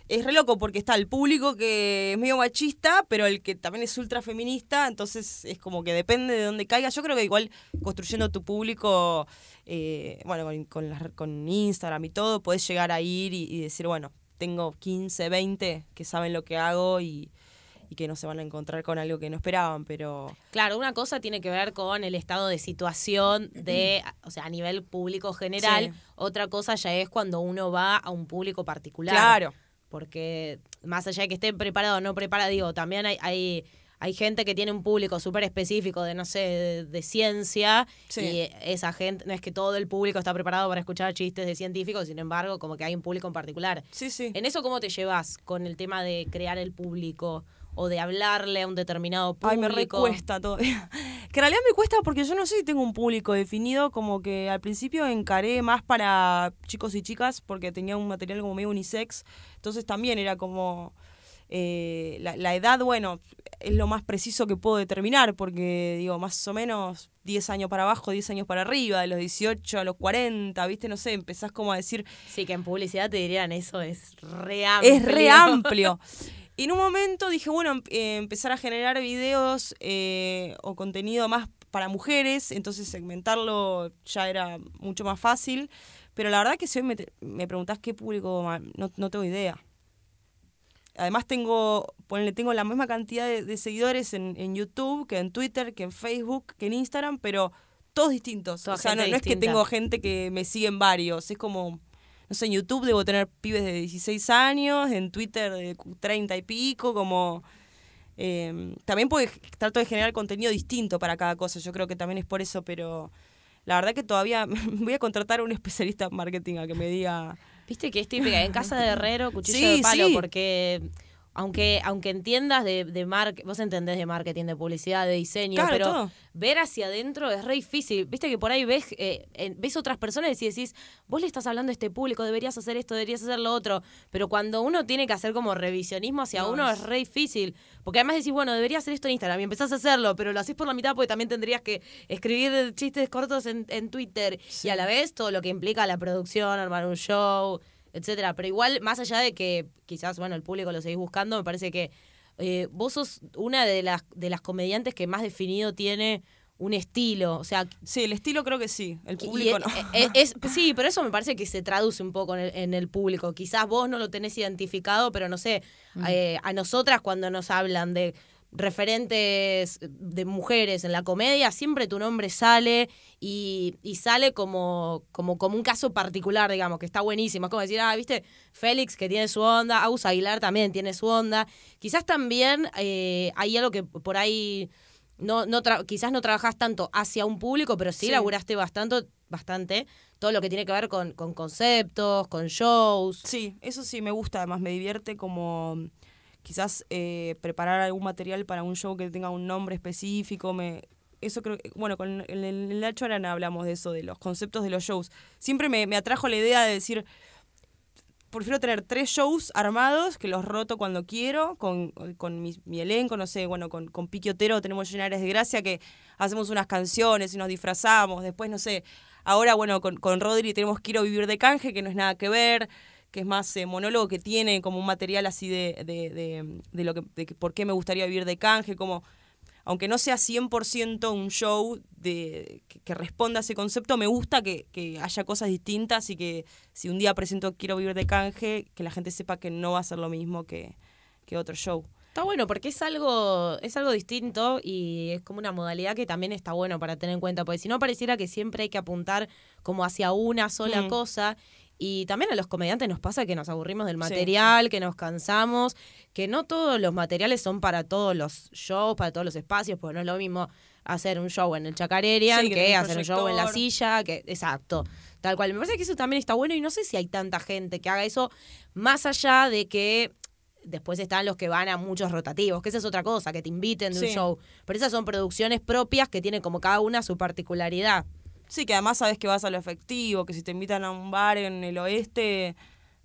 es re loco porque está el público que es medio machista, pero el que también es ultra feminista. Entonces, es como que depende de dónde caiga. Yo creo que igual construyendo tu público, eh, bueno, con, con, las- con Instagram y todo, podés llegar a ir y, y decir, bueno, tengo 15, 20 que saben lo que hago y, y que no se van a encontrar con algo que no esperaban, pero... Claro, una cosa tiene que ver con el estado de situación de, o sea, a nivel público general. Sí. Otra cosa ya es cuando uno va a un público particular. Claro. Porque más allá de que esté preparado o no preparado, digo, también hay, hay, hay gente que tiene un público súper específico de, no sé, de, de ciencia. Sí. Y esa gente, no es que todo el público está preparado para escuchar chistes de científicos, sin embargo, como que hay un público en particular. Sí, sí. ¿En eso cómo te llevas con el tema de crear el público o de hablarle a un determinado público? Ay, me recuesta todavía. <laughs> Que en realidad me cuesta porque yo no sé si tengo un público definido, como que al principio encaré más para chicos y chicas porque tenía un material como medio unisex, entonces también era como... eh, la, la edad, bueno, es lo más preciso que puedo determinar porque digo, más o menos 10 años para abajo, 10 años para arriba, de los 18 a los 40, ¿viste? No sé, empezás como a decir, Sí, que en publicidad te dirían eso es re amplio. es re amplio. <laughs> Y en un momento dije, bueno, em- eh, empezar a generar videos eh, o contenido más para mujeres, entonces segmentarlo ya era mucho más fácil. Pero la verdad que si hoy me, me preguntás qué público, no, no tengo idea. Además tengo, ponele, tengo la misma cantidad de, de seguidores en, en YouTube que en Twitter, que en Facebook, que en Instagram, pero todos distintos. Toda o sea, no, no es que tengo gente que me sigue en varios, es como, no sé, en YouTube debo tener pibes de 16 años, en Twitter de 30 y pico, como... eh, también porque trato de generar contenido distinto para cada cosa, yo creo que también es por eso, pero la verdad que todavía <laughs> voy a contratar a un especialista en marketing a que me diga... Viste que es típica, en casa de herrero, <laughs> cuchillo Sí, de palo, sí. porque aunque, aunque entiendas de, de marketing, vos entendés de marketing, de publicidad, de diseño, Claro, pero todo. ver hacia adentro es re difícil. Viste que por ahí ves, eh, ves otras personas y decís, vos le estás hablando a este público, deberías hacer esto, deberías hacer lo otro. Pero cuando uno tiene que hacer como revisionismo hacia No, uno es- es re difícil. Porque además decís, bueno, debería hacer esto en Instagram y empezás a hacerlo, pero lo haces por la mitad porque también tendrías que escribir chistes cortos en, en Twitter. Y a la vez todo lo que implica la producción, armar un show, etcétera. Pero igual, más allá de que quizás, bueno, el público lo seguís buscando, me parece que eh, vos sos una de las, de las comediantes que más definido tiene un estilo. O sea, Sí, el estilo creo que sí, el público es- no. es- es- sí, pero eso me parece que se traduce un poco en el, en el público. Quizás vos no lo tenés identificado, pero no sé, eh, a nosotras cuando nos hablan de referentes de mujeres en la comedia, siempre tu nombre sale y, y sale como, como, como un caso particular, digamos, que está buenísimo. Es como decir, ah, viste, Félix que tiene su onda, Aus Aguilar también tiene su onda. Quizás también eh, hay algo que por ahí no, no quizás no trabajás tanto hacia un público, pero sí, Sí. laburaste bastante, bastante todo lo que tiene que ver con, con conceptos, con shows. Sí, eso sí me gusta, además me divierte como quizás eh, preparar algún material para un show que tenga un nombre específico, me eso creo que, bueno, con el, el, Nacho Arana hablamos de eso, de los conceptos de los shows. Siempre me, me atrajo la idea de decir, prefiero tener tres shows armados que los roto cuando quiero, con, con mi, mi elenco, no sé, bueno, con, con Piqui Otero tenemos Llenares de Gracia que hacemos unas canciones y nos disfrazamos, después, no sé, ahora, bueno, con, con Rodri tenemos Quiero Vivir de Canje, que no es nada que ver, que es más eh, monólogo, que tiene como un material así de, de, de, de lo que, de por qué me gustaría vivir de canje, como aunque no sea 100% un show de, que, que responda a ese concepto, me gusta que, que haya cosas distintas y que si un día presento Quiero vivir de canje, que la gente sepa que no va a ser lo mismo que, que otro show. Está bueno porque es algo, es algo distinto y es como una modalidad que también está bueno para tener en cuenta, porque si no pareciera que siempre hay que apuntar como hacia una sola Mm. cosa. Y también a los comediantes nos pasa que nos aburrimos del Sí, material, que nos cansamos, que no todos los materiales son para todos los shows, para todos los espacios, porque no es lo mismo hacer un show en el Chacarerian Sí, que hacer un show en la silla, que exacto, tal cual. Me parece que eso también está bueno y no sé si hay tanta gente que haga eso, más allá de que después están los que van a muchos rotativos, que esa es otra cosa, que te inviten de un show. Pero esas son producciones propias que tienen como cada una su particularidad. Sí, que además sabes que vas a lo efectivo, que si te invitan a un bar en el oeste,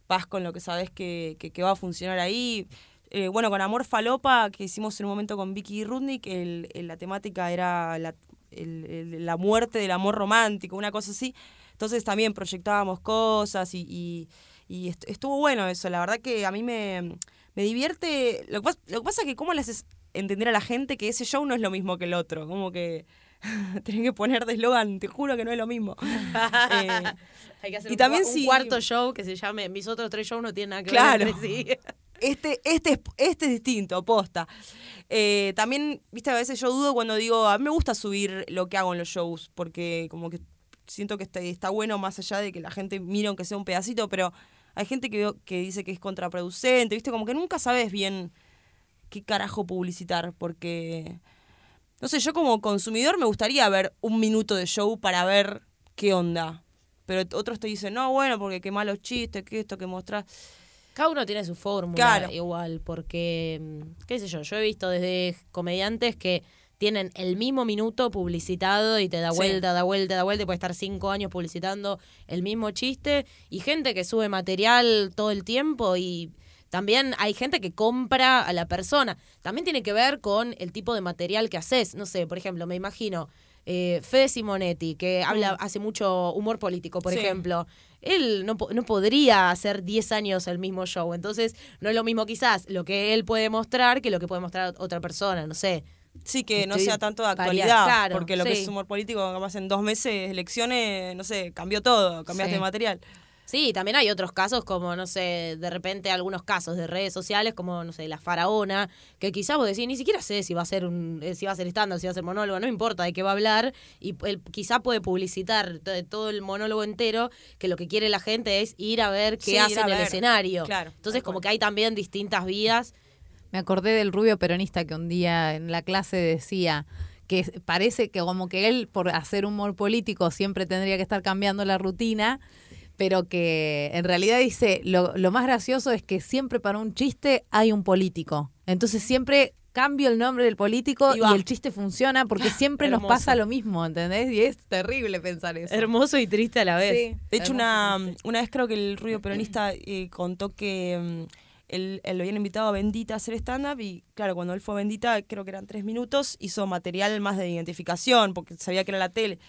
vas con lo que sabes que, que, va a funcionar ahí. Eh, bueno, con Amor Falopa, que hicimos en un momento con Vicky Rudnick, el, el- la temática era la, el- la muerte del amor romántico, una cosa así. Entonces también proyectábamos cosas y, y- y est- estuvo bueno eso. La verdad que a mí me, me divierte. Lo que, pas- lo que pasa es que cómo le haces entender a la gente que ese show no es lo mismo que el otro. Como que <laughs> tienen que poner de eslogan, te juro que no es lo mismo. <laughs> Eh, Hay que hacer y un, también cua- un si- cuarto show que se llame Mis otros tres shows no tienen nada que Claro. ver sí. <laughs> este, este, es, este es distinto, posta. Eh, también, viste, a veces yo dudo cuando digo, a mí me gusta subir lo que hago en los shows, porque como que siento que está, está bueno más allá de que la gente mire aunque sea un pedacito, pero hay gente que, que dice que es contraproducente, viste, como que nunca sabes bien qué carajo publicitar, porque, no sé, yo como consumidor me gustaría ver un minuto de show para ver qué onda. Pero otros te dicen, no, bueno, porque qué malos chistes, que esto, que mostrás. Cada uno tiene su fórmula Claro. igual, porque, mm, qué sé yo, yo he visto desde comediantes que tienen el mismo minuto publicitado y te da Sí. vuelta, da vuelta, da vuelta y puede estar cinco años publicitando el mismo chiste y gente que sube material todo el tiempo y también hay gente que compra a la persona. También tiene que ver con el tipo de material que haces. No sé, por ejemplo, me imagino eh, Fede Simonetti, que habla, hace mucho humor político, por Sí. ejemplo. Él no, no podría hacer 10 años el mismo show. Entonces, no es lo mismo quizás lo que él puede mostrar que lo que puede mostrar otra persona, no sé. Sí, que no sea tanto de actualidad, claro, porque lo que es humor político, capaz en dos meses, elecciones, no sé, cambió todo, cambiaste Sí. de material. Sí, también hay otros casos como, no sé, de repente algunos casos de redes sociales como, no sé, la faraona, que quizás vos decís, ni siquiera sé si va a ser un, eh, si va a ser estándar, si va a ser monólogo, no importa de qué va a hablar, y él quizá puede publicitar to- todo el monólogo entero, que lo que quiere la gente es ir a ver qué Sí, hace en el escenario. claro, Entonces, como que hay también distintas vías. Me acordé del rubio peronista que un día en la clase decía que parece que como que él por hacer humor político siempre tendría que estar cambiando la rutina, pero que en realidad dice, lo, lo más gracioso es que siempre para un chiste hay un político. Entonces siempre cambio el nombre del político Y el chiste funciona porque <laughs> siempre nos pasa lo mismo, ¿entendés? Y es terrible pensar eso. Hermoso y triste a la vez. Sí, De hecho, una, sí. una vez creo que el ruido peronista eh, contó que mm, él, él lo habían invitado a Bendita a hacer stand-up y claro, cuando él fue a Bendita, creo que eran tres minutos, hizo material más de identificación porque sabía que era la tele.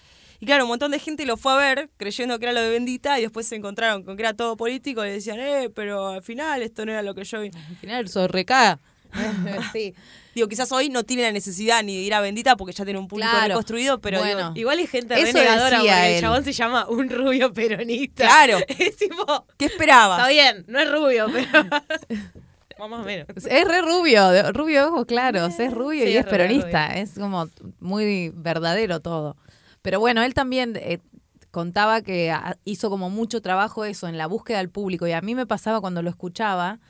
Y claro, un montón de gente lo fue a ver creyendo que era lo de Bendita y después se encontraron con que era todo político y le decían, eh, pero al final esto no era lo que yo vi. Al final soy recada. <laughs> sí. Digo, quizás hoy no tiene la necesidad ni de ir a Bendita porque ya tiene un público Claro. reconstruido, pero digo, Bueno. Igual hay gente Eso renegadora porque el chabón se llama un rubio peronista. Claro. <laughs> Es tipo, ¿qué esperabas? está bien, no es rubio, pero... <laughs> Más o menos. Es re rubio, rubio ojos claros, es rubio Sí, y es peronista, es como muy verdadero todo. Pero bueno, él también eh, contaba que ah, hizo como mucho trabajo eso en la búsqueda del público. Y a mí me pasaba cuando lo escuchaba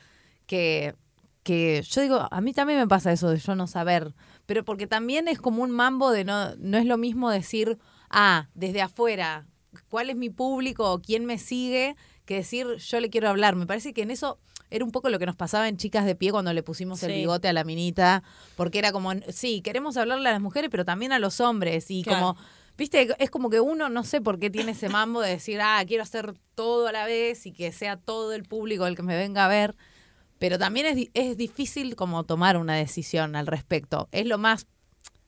que, que yo digo, a mí también me pasa eso de yo no saber, pero porque también es como un mambo de no, no es lo mismo decir, ah, desde afuera, cuál es mi público o quién me sigue, que decir yo le quiero hablar. Me parece que en eso era un poco lo que nos pasaba en Chicas de Pie cuando le pusimos el bigote a la minita, porque era como, sí, queremos hablarle a las mujeres, pero también a los hombres. Y Claro. como... Viste, es como que uno no sé por qué tiene ese mambo de decir, ah, quiero hacer todo a la vez y que sea todo el público el que me venga a ver. Pero también es, es difícil como tomar una decisión al respecto. Es lo más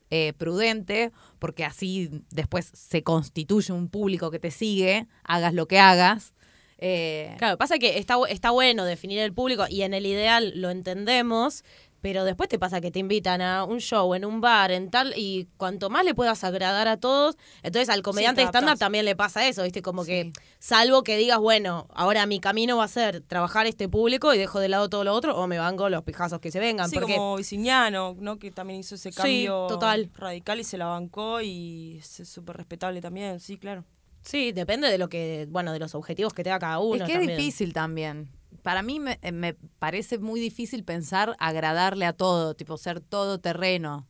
eh, prudente, porque así después se constituye un público que te sigue, hagas lo que hagas. Eh, Claro, pasa que está, está bueno definir el público y en el ideal lo entendemos, pero después te pasa que te invitan a un show en un bar, en tal, y cuanto más le puedas agradar a todos, entonces al comediante adaptás. también le pasa eso, ¿viste? Como que, Sí. salvo que digas, bueno, ahora mi camino va a ser trabajar este público y dejo de lado todo lo otro, o me banco los pijazos que se vengan, Sí, porque... como Viciñano, ¿no? Que también hizo ese Sí, cambio total. radical y se la bancó y es súper respetable también, sí, claro. Sí, depende de lo que, bueno, de los objetivos que tenga cada uno. es que también. es difícil también. Para mí me, eh, me parece muy difícil pensar agradarle a todo, tipo ser todo terreno.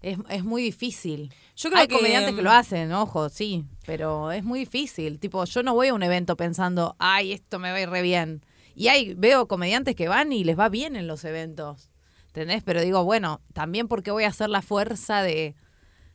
Es, es muy difícil. Yo creo Hay que, comediantes que mm, lo hacen, ojo, sí, pero es muy difícil. Tipo, yo no voy a un evento pensando, ay, esto me va a ir re bien. Y hay, veo comediantes que van y les va bien en los eventos. ¿Entendés? Pero digo, bueno, también porque voy a hacer la fuerza de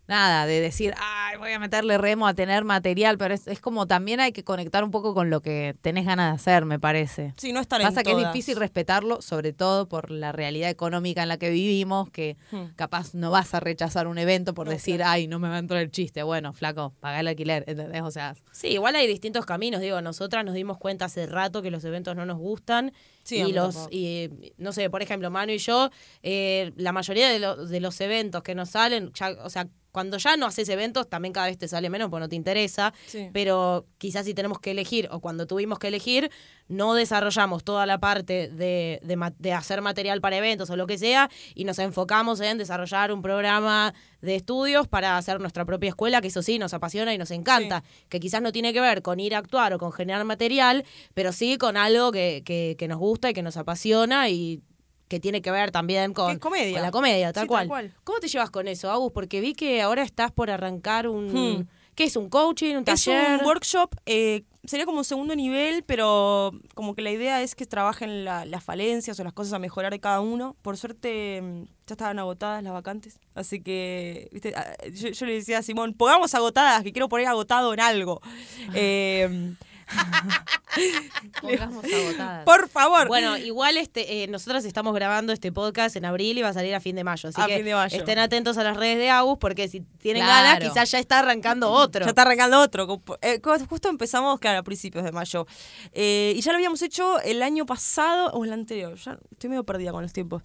nada, de decir, ay, voy a meterle remo a tener material, pero es, es como también hay que conectar un poco con lo que tenés ganas de hacer, me parece. Sí, no estar Pasa en que es todas. difícil respetarlo, sobre todo por la realidad económica en la que vivimos, que Hmm. capaz no vas a rechazar un evento por No, decir, claro. ay, no me va a entrar el chiste. Bueno, flaco, pagá el alquiler, ¿entendés? O sea, Sí, igual hay distintos caminos. Digo, nosotras nos dimos cuenta hace rato que los eventos no nos gustan. Sí, y los, tampoco. y no sé, por ejemplo, Manu y yo, eh, la mayoría de, lo- de los eventos que nos salen, ya, o sea, cuando ya no haces eventos, también cada vez te sale menos porque no te interesa. Sí. Pero quizás si tenemos que elegir, o cuando tuvimos que elegir, no desarrollamos toda la parte de, de ma- de hacer material para eventos o lo que sea, y nos enfocamos en desarrollar un programa de estudios para hacer nuestra propia escuela, que eso sí nos apasiona y nos encanta, que quizás no tiene que ver con ir a actuar o con generar material, pero sí con algo que, que, que nos gusta y que nos apasiona y que tiene que ver también con, es comedia. con la comedia, tal, Sí, tal cual. ¿Cómo te llevas con eso, Agus? Porque vi que ahora estás por arrancar un... Hmm. ¿Qué es? ¿Un coaching? ¿Un Es taller? un workshop, eh, sería como un segundo nivel, pero como que la idea es que trabajen la- las falencias o las cosas a mejorar de cada uno. Por suerte mm, ya estaban agotadas las vacantes, así que viste, Ah, yo, yo le decía a Simón, pongamos agotadas, que quiero poner agotado en algo. <laughs> Eh, <laughs> pongamos agotadas. por favor. Bueno, igual este, eh, nosotros estamos grabando este podcast en abril y va a salir a fin de mayo. Así A que fin de mayo. estén atentos a las redes de Agus porque si tienen Claro. ganas, quizás ya está arrancando otro. Ya está arrancando otro. Eh, justo empezamos, claro, a principios de mayo. Eh, y ya lo habíamos hecho el año pasado o el anterior. Ya estoy medio perdida con los tiempos.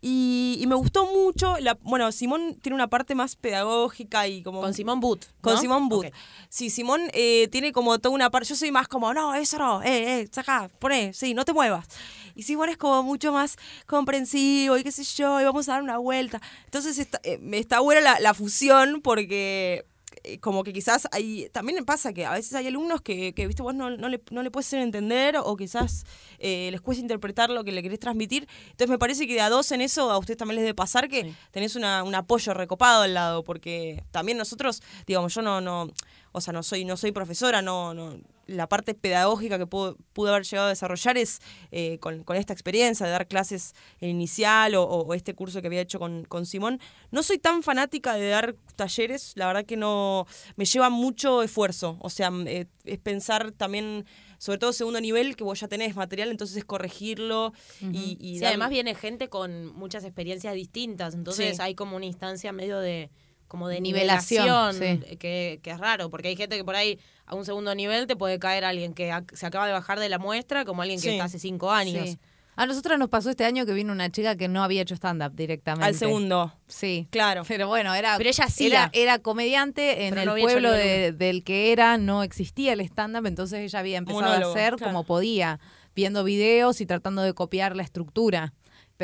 Y, y me gustó mucho. La, bueno, Simón tiene una parte más pedagógica y como. Con Simón Boot. Con. Simón Booth. Ok. Sí, Simón eh, tiene como toda una parte. Yo soy más como, no, eso no, eh, eh, saca, poné, sí, no te muevas. Y Simón es como mucho más comprensivo y qué sé yo, y vamos a dar una vuelta. Entonces está, eh, está buena la, la fusión porque eh, como que quizás hay, también pasa que a veces hay alumnos que, que viste, vos no, no le, no le puedes hacer entender o quizás eh, les cuesta interpretar lo que le querés transmitir. Entonces me parece que de a dos en eso a ustedes también les debe pasar que Sí. tenés una, un apoyo recopado al lado, porque también nosotros, digamos, yo no, no, o sea, no soy, no soy profesora, no, no, la parte pedagógica que puedo, pude haber llegado a desarrollar es eh, con, con esta experiencia de dar clases en inicial o, o este curso que había hecho con, con Simón. No soy tan fanática de dar talleres, la verdad que no, me lleva mucho esfuerzo, o sea, eh, es pensar también sobre todo segundo nivel, que vos ya tenés material, entonces es corregirlo y, y Sí, dar- además viene gente con muchas experiencias distintas, entonces Sí. hay como una instancia medio de como de Nivelación, nivelación, sí. que, que es raro, porque hay gente que por ahí a un segundo nivel te puede caer alguien que se acaba de bajar de la muestra como alguien que Sí. está hace cinco años. Sí. A nosotros nos pasó este año que vino una chica que no había hecho stand-up directamente. al segundo. Sí. Claro. Pero bueno, era, Pero ella hacía. era, era comediante, en Pero el pueblo de- del que era no existía el stand-up, entonces ella había empezado Monólogo, a hacer claro. como podía, viendo videos y tratando de copiar la estructura.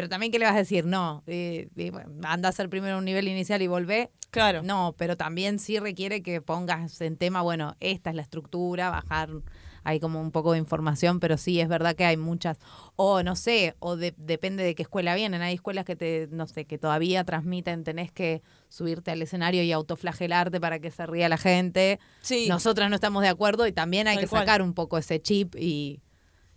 Pero también, ¿qué le vas a decir? No, eh, eh, anda a hacer primero un nivel inicial y volvé. Claro. No, pero también sí requiere que pongas en tema, bueno, esta es la estructura, bajar hay como un poco de información, pero sí es verdad que hay muchas, o no sé, o de- depende de qué escuela vienen. Hay escuelas que te, no sé, que todavía transmiten, tenés que subirte al escenario y autoflagelarte para que se ría la gente. Sí. Nosotras no estamos de acuerdo y también hay Tal que cual. sacar un poco ese chip y,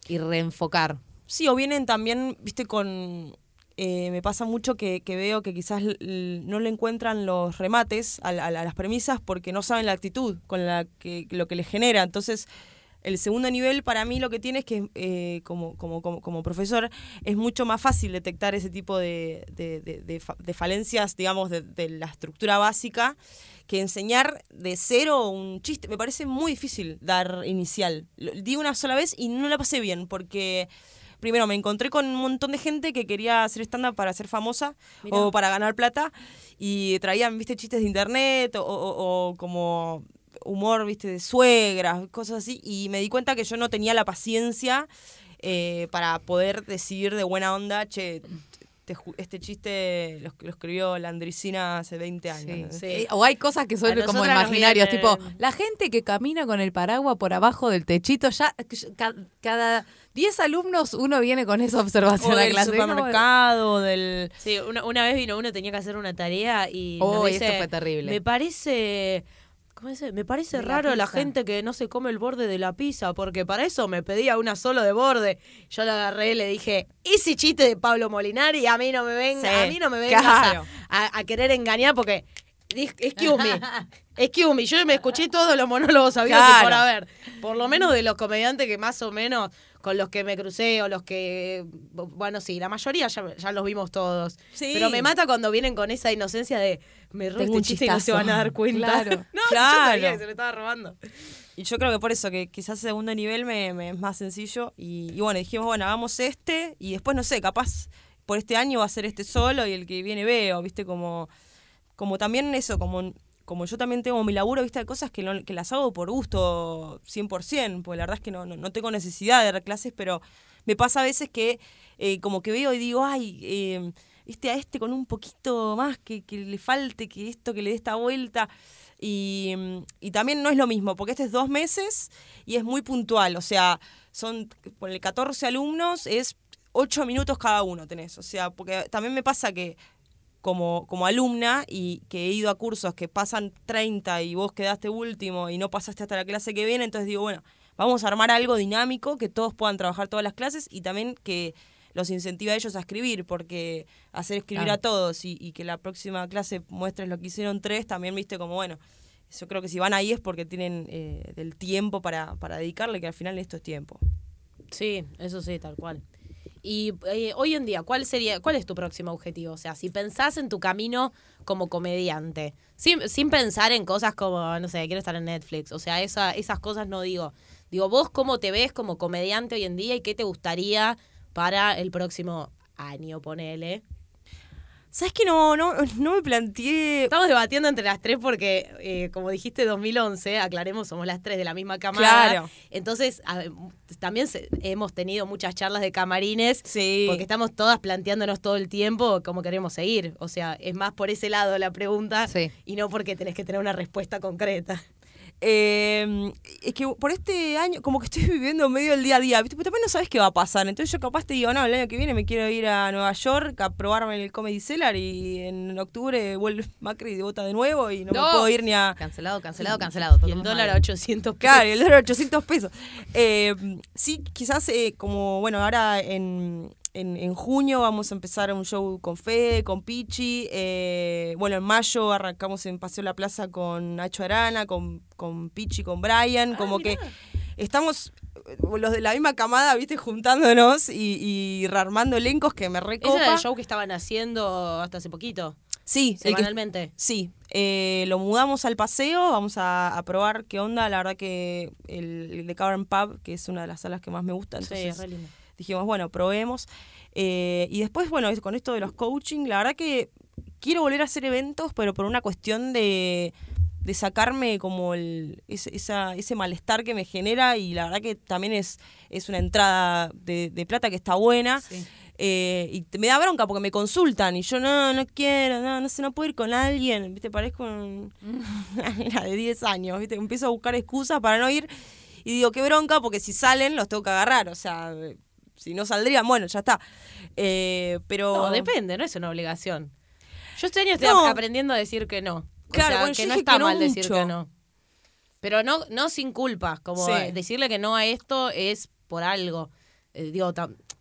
y reenfocar. Sí, o vienen también, viste, con... eh, me pasa mucho que, que veo que quizás no le encuentran los remates a, a las premisas porque no saben la actitud con la que lo que les genera. Entonces, el segundo nivel para mí lo que tiene es que eh, como, como, como, profesor es mucho más fácil detectar ese tipo de, de, de- de fa- de falencias, digamos, de, de la estructura básica que enseñar de cero un chiste. Me parece muy difícil dar inicial. Lo- Di una sola vez y no la pasé bien porque primero me encontré con un montón de gente que quería hacer stand-up para ser famosa Mirá. o para ganar plata y traían, viste, chistes de internet o, o- o como humor, viste, de suegras, cosas así. Y me di cuenta que yo no tenía la paciencia eh, para poder decidir de buena onda, che, te ju- este chiste lo, lo escribió la Andricina hace 20 años. Sí. Sí. Eh, O hay cosas que son A como nos imaginarios, tipo la gente que camina con el paraguas por abajo del techito, ya ca- cada 10 alumnos uno viene con esa observación O a del clase. No, supermercado, del... Sí, una, una vez vino uno, tenía que hacer una tarea y nos Uy, dice, esto fue terrible. Me parece... Me parece De la raro la pizza. gente que no se come el borde de la pizza, porque para eso me pedía una solo de borde. Yo la agarré y le dije, ese chiste de Pablo Molinari, a mí no me venga, Sí, a mí no me vengas claro. a, querer engañar, porque excuse me, <laughs> excuse me, yo me escuché todos los monólogos habidos Claro. por haber. Por lo menos de los comediantes que más o menos con los que me crucé o los que, bueno, sí, la mayoría ya, ya los vimos todos. Sí. Pero me mata cuando vienen con esa inocencia de, me robo este chiste y no se van a dar cuenta. Claro. <laughs> no, Claro. yo sabía que se lo estaba robando. Y yo creo que por eso, que quizás segundo nivel me, me es más sencillo. Y, y bueno, dijimos, bueno, hagamos este y después, no sé, capaz por este año va a ser este solo y el que viene veo, ¿viste? Como, como también eso, como, como yo también tengo mi laburo, ¿viste? Hay cosas que, no- que las hago por gusto 100%, porque la verdad es que no, no, no tengo necesidad de dar clases, pero me pasa a veces que eh, como que veo y digo, ay, eh, este a este con un poquito más, que, que le falte, que esto, que le dé esta vuelta. Y, mm, y también no es lo mismo, porque este es dos meses y es muy puntual. O sea, son por el 14 alumnos, es 8 minutos cada uno tenés. O sea, porque también me pasa que como, como alumna y que he ido a cursos que pasan 30 y vos quedaste último y no pasaste hasta la clase que viene, entonces digo, bueno, vamos a armar algo dinámico, que todos puedan trabajar todas las clases y también que los incentive a ellos a escribir, porque hacer escribir Claro. a todos y, y que la próxima clase muestres lo que hicieron tres, también viste como, bueno, yo creo que si van ahí es porque tienen eh, del tiempo para, para dedicarle, que al final esto es tiempo. Sí, eso sí, tal cual. Y eh, hoy en día, ¿cuál sería, cuál es tu próximo objetivo? O sea, si pensás en tu camino como comediante, sin, sin pensar en cosas como, no sé, quiero estar en Netflix, o sea, esa, esas cosas no digo. Digo, vos cómo te ves como comediante hoy en día y qué te gustaría para el próximo año, ponele. ¿Sabes que no, no, no me planteé... Estamos debatiendo entre las tres porque, eh, como dijiste, 2011, aclaremos, somos las tres de la misma camada. Claro. Entonces, a también se- hemos tenido muchas charlas de camarines Sí. porque estamos todas planteándonos todo el tiempo cómo queremos seguir. O sea, es más por ese lado la pregunta Sí. y no porque tenés que tener una respuesta concreta. Eh, es que por este año, como que estoy <laughs> viviendo medio el día a día, ¿viste? Pero también no sabes qué va a pasar. Entonces yo capaz te digo, no, el año que viene me quiero ir a Nueva York a probarme el Comedy Cellar y en octubre vuelve <laughs> Macri de vota de nuevo y no, me puedo ir ni a... Cancelado, cancelado, cancelado. Y el dólar a 800 pesos. Claro, el dólar 800 pesos. Eh, sí, quizás eh, como, bueno, ahora en, en, en junio vamos a empezar un show con Fede, con Pichi. eh, bueno, en mayo arrancamos en Paseo La Plaza con Nacho Arana, con, con Pichi, con Brian. Como que estamos eh, los de la misma camada, viste, juntándonos y, y rearmando elencos que me Ese recopa. era el show que estaban haciendo hasta hace poquito, Sí, el que, semanalmente. Sí, eh, lo mudamos al paseo, vamos a, a probar qué onda. La verdad que el, el de Cavern Pub, que es una de las salas que más me gusta, Sí, entonces es re lindo. Dijimos, bueno, probemos. Eh, y después, bueno, con esto de los coaching, la verdad que quiero volver a hacer eventos, pero por una cuestión de, de sacarme como el, ese, esa- ese malestar que me genera y la verdad que también es, es una entrada de, de plata que está buena. Sí. Eh, y me da bronca porque me consultan y yo no, no quiero, no, no sé, no puedo ir con alguien, ¿viste? Parezco un- <laughs> una nena de 10 años, ¿viste? Empiezo a buscar excusas para no ir y digo, qué bronca, porque si salen los tengo que agarrar, o sea, si no saldrían, bueno, ya está. Eh, pero... No, depende, no es una obligación. Yo este año estoy No. aprendiendo a decir que no. O Claro, sea, bueno, que no está que no mal decir que no. Pero no, no sin culpa, como Sí. decirle que no a esto es por algo. Eh, digo,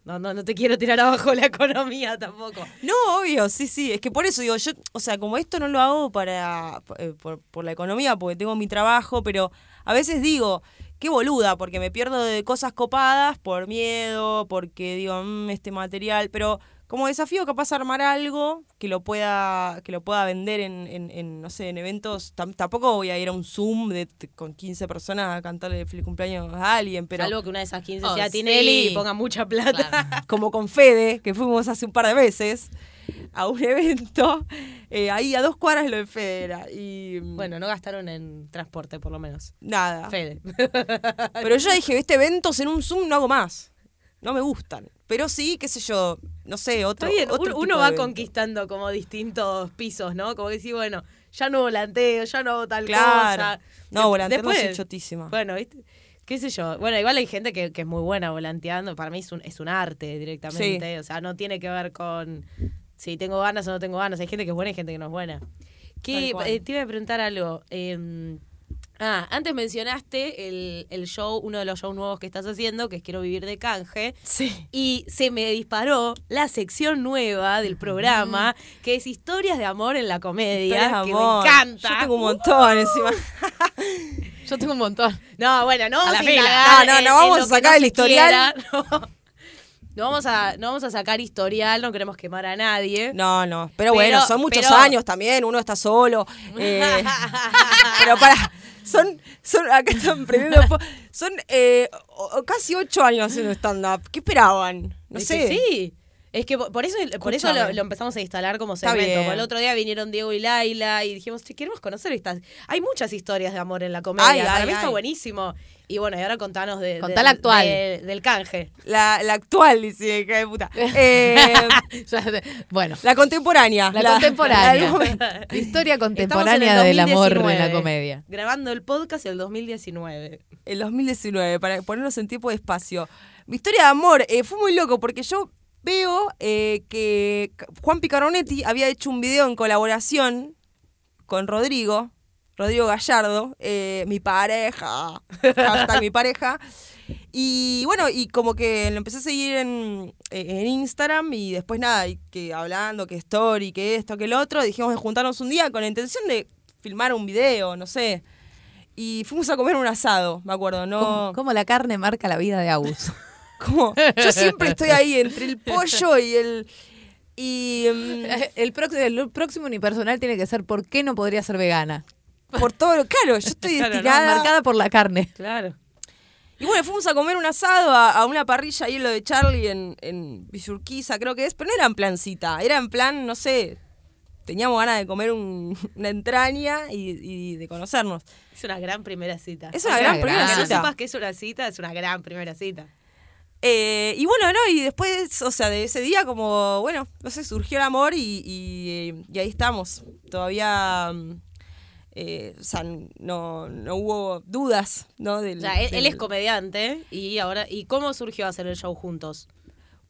no, no, no te quiero tirar abajo la economía tampoco. No, obvio, sí, sí. Es que por eso digo, yo, o sea, como esto no lo hago para eh, por, por la economía, porque tengo mi trabajo, pero a veces digo, qué boluda, porque me pierdo de cosas copadas por miedo, porque digo, "Mm, este material, pero como desafío capaz armar algo que lo pueda que lo pueda vender en, en, en, no sé, en eventos. Tam- tampoco voy a ir a un Zoom de, con 15 personas a cantarle feliz cumpleaños a alguien, pero Salvo que una de esas 15 Oh, sea sí. Tinelli y ponga mucha plata. Claro. como con Fede, que fuimos hace un par de veces <laughs> a un evento, eh, ahí a dos cuadras de lo de Fede era, y mm, Bueno, no gastaron en transporte, por lo menos. nada. Fede. <laughs> Pero yo dije, este eventos en un Zoom no hago más. No me gustan. Pero sí, qué sé yo, no sé, otro. Está bien, otro un- tipo uno va conquistando como distintos pisos, ¿no? Como decir, bueno, ya no volanteo, ya no hago tal Claro. cosa. No, volantear no después- chotísima. Bueno, ¿viste? qué sé yo. Bueno, igual hay gente que, que es muy buena volanteando. Para mí es un, es un arte directamente. O sea, no tiene que ver con si tengo ganas o no tengo ganas. Hay gente que es buena y gente que no es buena. Que, eh, te iba a preguntar algo. eh, Ah, antes mencionaste el, el show, uno de los shows nuevos que estás haciendo, que es Quiero vivir de canje. Sí. Y se me disparó la sección nueva del programa, que es Historias de amor en la comedia, Historias que amor. me encanta. Yo tengo un montón encima. <laughs> Yo tengo un montón. No, bueno, no vamos la a, fila. No, no, no en vamos a sacar el historial. quiera, <laughs> no. No vamos, a, no vamos a sacar historial, no queremos quemar a nadie. No, no. Pero, Pero- bueno, son muchos pero- años también. Uno está solo. eh, <laughs> pero para. Son, son, acá están prendiendo. <laughs> Son eh, casi ocho años haciendo stand-up. ¿Qué esperaban? No Es sé. sí. Es que por eso, por eso lo, empezamos a instalar como Está segmento. el otro día vinieron Diego y Laila y dijimos, "Che, queremos conocer estas. Hay muchas historias de amor en la comedia. Ay, Para ay, mí está ay. buenísimo. Y bueno, y ahora contanos de, Contá la actual. de- del canje. La, la actual, dice, hija de puta. <laughs> Eh, bueno, la contemporánea. la, contemporánea. <laughs> La historia contemporánea el del amor en 2019, la comedia. Grabando el podcast el 2019. El 2019, para ponernos en tiempo de espacio. Mi historia de amor eh, fue muy loco porque yo veo eh, que Juan Picaronetti había hecho un video en colaboración con Rodrigo, Rodrigo Gallardo, eh, mi pareja, <laughs> hashtag mi pareja. Y bueno, y como que lo empecé a seguir en, en Instagram y después nada, y que hablando, que story, que esto, que el otro, dijimos de juntarnos un día con la intención de filmar un video, no sé. Y fuimos a comer un asado, me acuerdo, ¿no? ¿Cómo, cómo la carne marca la vida de Agus? <laughs> Como, yo siempre estoy ahí entre el pollo y el. Y mm, <laughs> El, prox- el próximo unipersonal tiene que ser ¿por qué no podría ser vegana? Por todo lo. Claro, yo estoy <laughs> Claro, ¿no? destinada. Marcada por la carne. Claro. Y bueno, fuimos a comer un asado a, a una parrilla ahí en lo de Charlie en, en Villurquiza, creo que es, pero no era en plan cita, era en plan, no sé. Teníamos ganas de comer un- <laughs> una entraña y, y de conocernos. Es una gran primera cita. Es una Es gran una primera Que no cita. sepas que es una cita, es una gran primera cita. Eh, y bueno, no, y después, o sea, de ese día, como, bueno, no sé, surgió el amor y, y- y ahí estamos. Todavía, mm, eh, o sea, no, no hubo dudas, ¿no? Del, O sea, él, es comediante y ahora. ¿Y cómo surgió hacer el show juntos?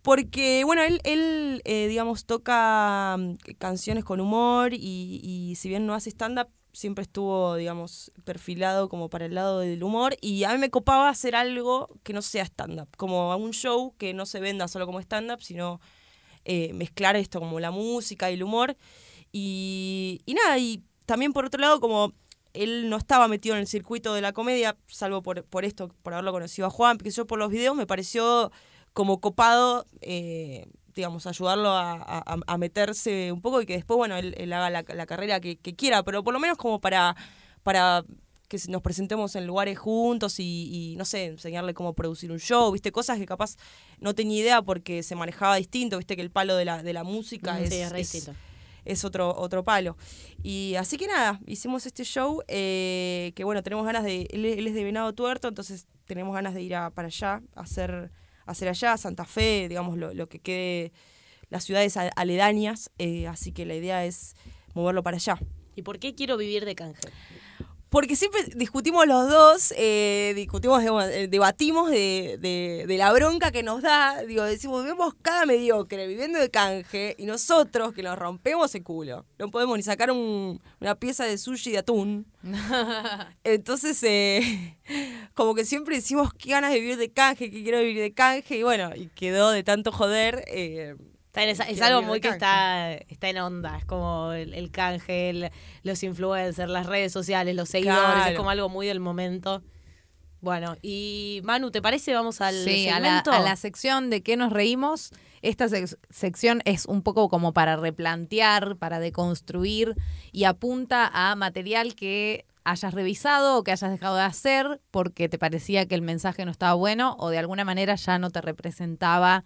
Porque, bueno, él, él eh, digamos, toca mm, canciones con humor y, y si bien no hace stand-up, siempre estuvo, digamos, perfilado como para el lado del humor y a mí me copaba hacer algo que no sea stand-up, como un show que no se venda solo como stand-up, sino eh, mezclar esto como la música y el humor. Y, y nada, y también por otro lado, como él no estaba metido en el circuito de la comedia, salvo por, por esto, por haberlo conocido a Juan, porque yo por los videos me pareció como copado, eh, digamos, ayudarlo a, a- a meterse un poco y que después, bueno, él, él haga la, la carrera que, que quiera, pero por lo menos como para, para que nos presentemos en lugares juntos y, y, no sé, enseñarle cómo producir un show, viste, cosas que capaz no tenía idea porque se manejaba distinto, viste que el palo de la, de la música Mm, es, sí, es re es- distinto. Es otro, otro palo. Y así que nada, hicimos este show eh, que bueno, tenemos ganas de, él, es de Venado Tuerto, entonces tenemos ganas de ir a- para allá, a hacer, hacer allá, Santa Fe, digamos, lo, lo que quede, las ciudades aledañas, eh, así que la idea es moverlo para allá. ¿Y por qué quiero vivir de canje? Porque siempre discutimos los dos, eh, discutimos, eh, debatimos de, de- de la bronca que nos da. Digo, decimos, vemos cada mediocre viviendo de canje y nosotros que nos rompemos el culo. No podemos ni sacar un- una pieza de sushi de atún. <laughs> Entonces, eh, <laughs> como que siempre decimos qué ganas de vivir de canje, que quiero vivir de canje. Y bueno, y quedó de tanto joder. eh, Está en esa- es algo muy que está, está en onda, es como el, el canje, el- los influencers, las redes sociales, los seguidores, es como algo muy del momento. Bueno, y Manu, ¿te parece? Vamos al Sí, a la, segmento. a la sección de qué nos reímos. Esta sec- sección es un poco como para replantear, para deconstruir y apunta a material que hayas revisado o que hayas dejado de hacer porque te parecía que el mensaje no estaba bueno o de alguna manera ya no te representaba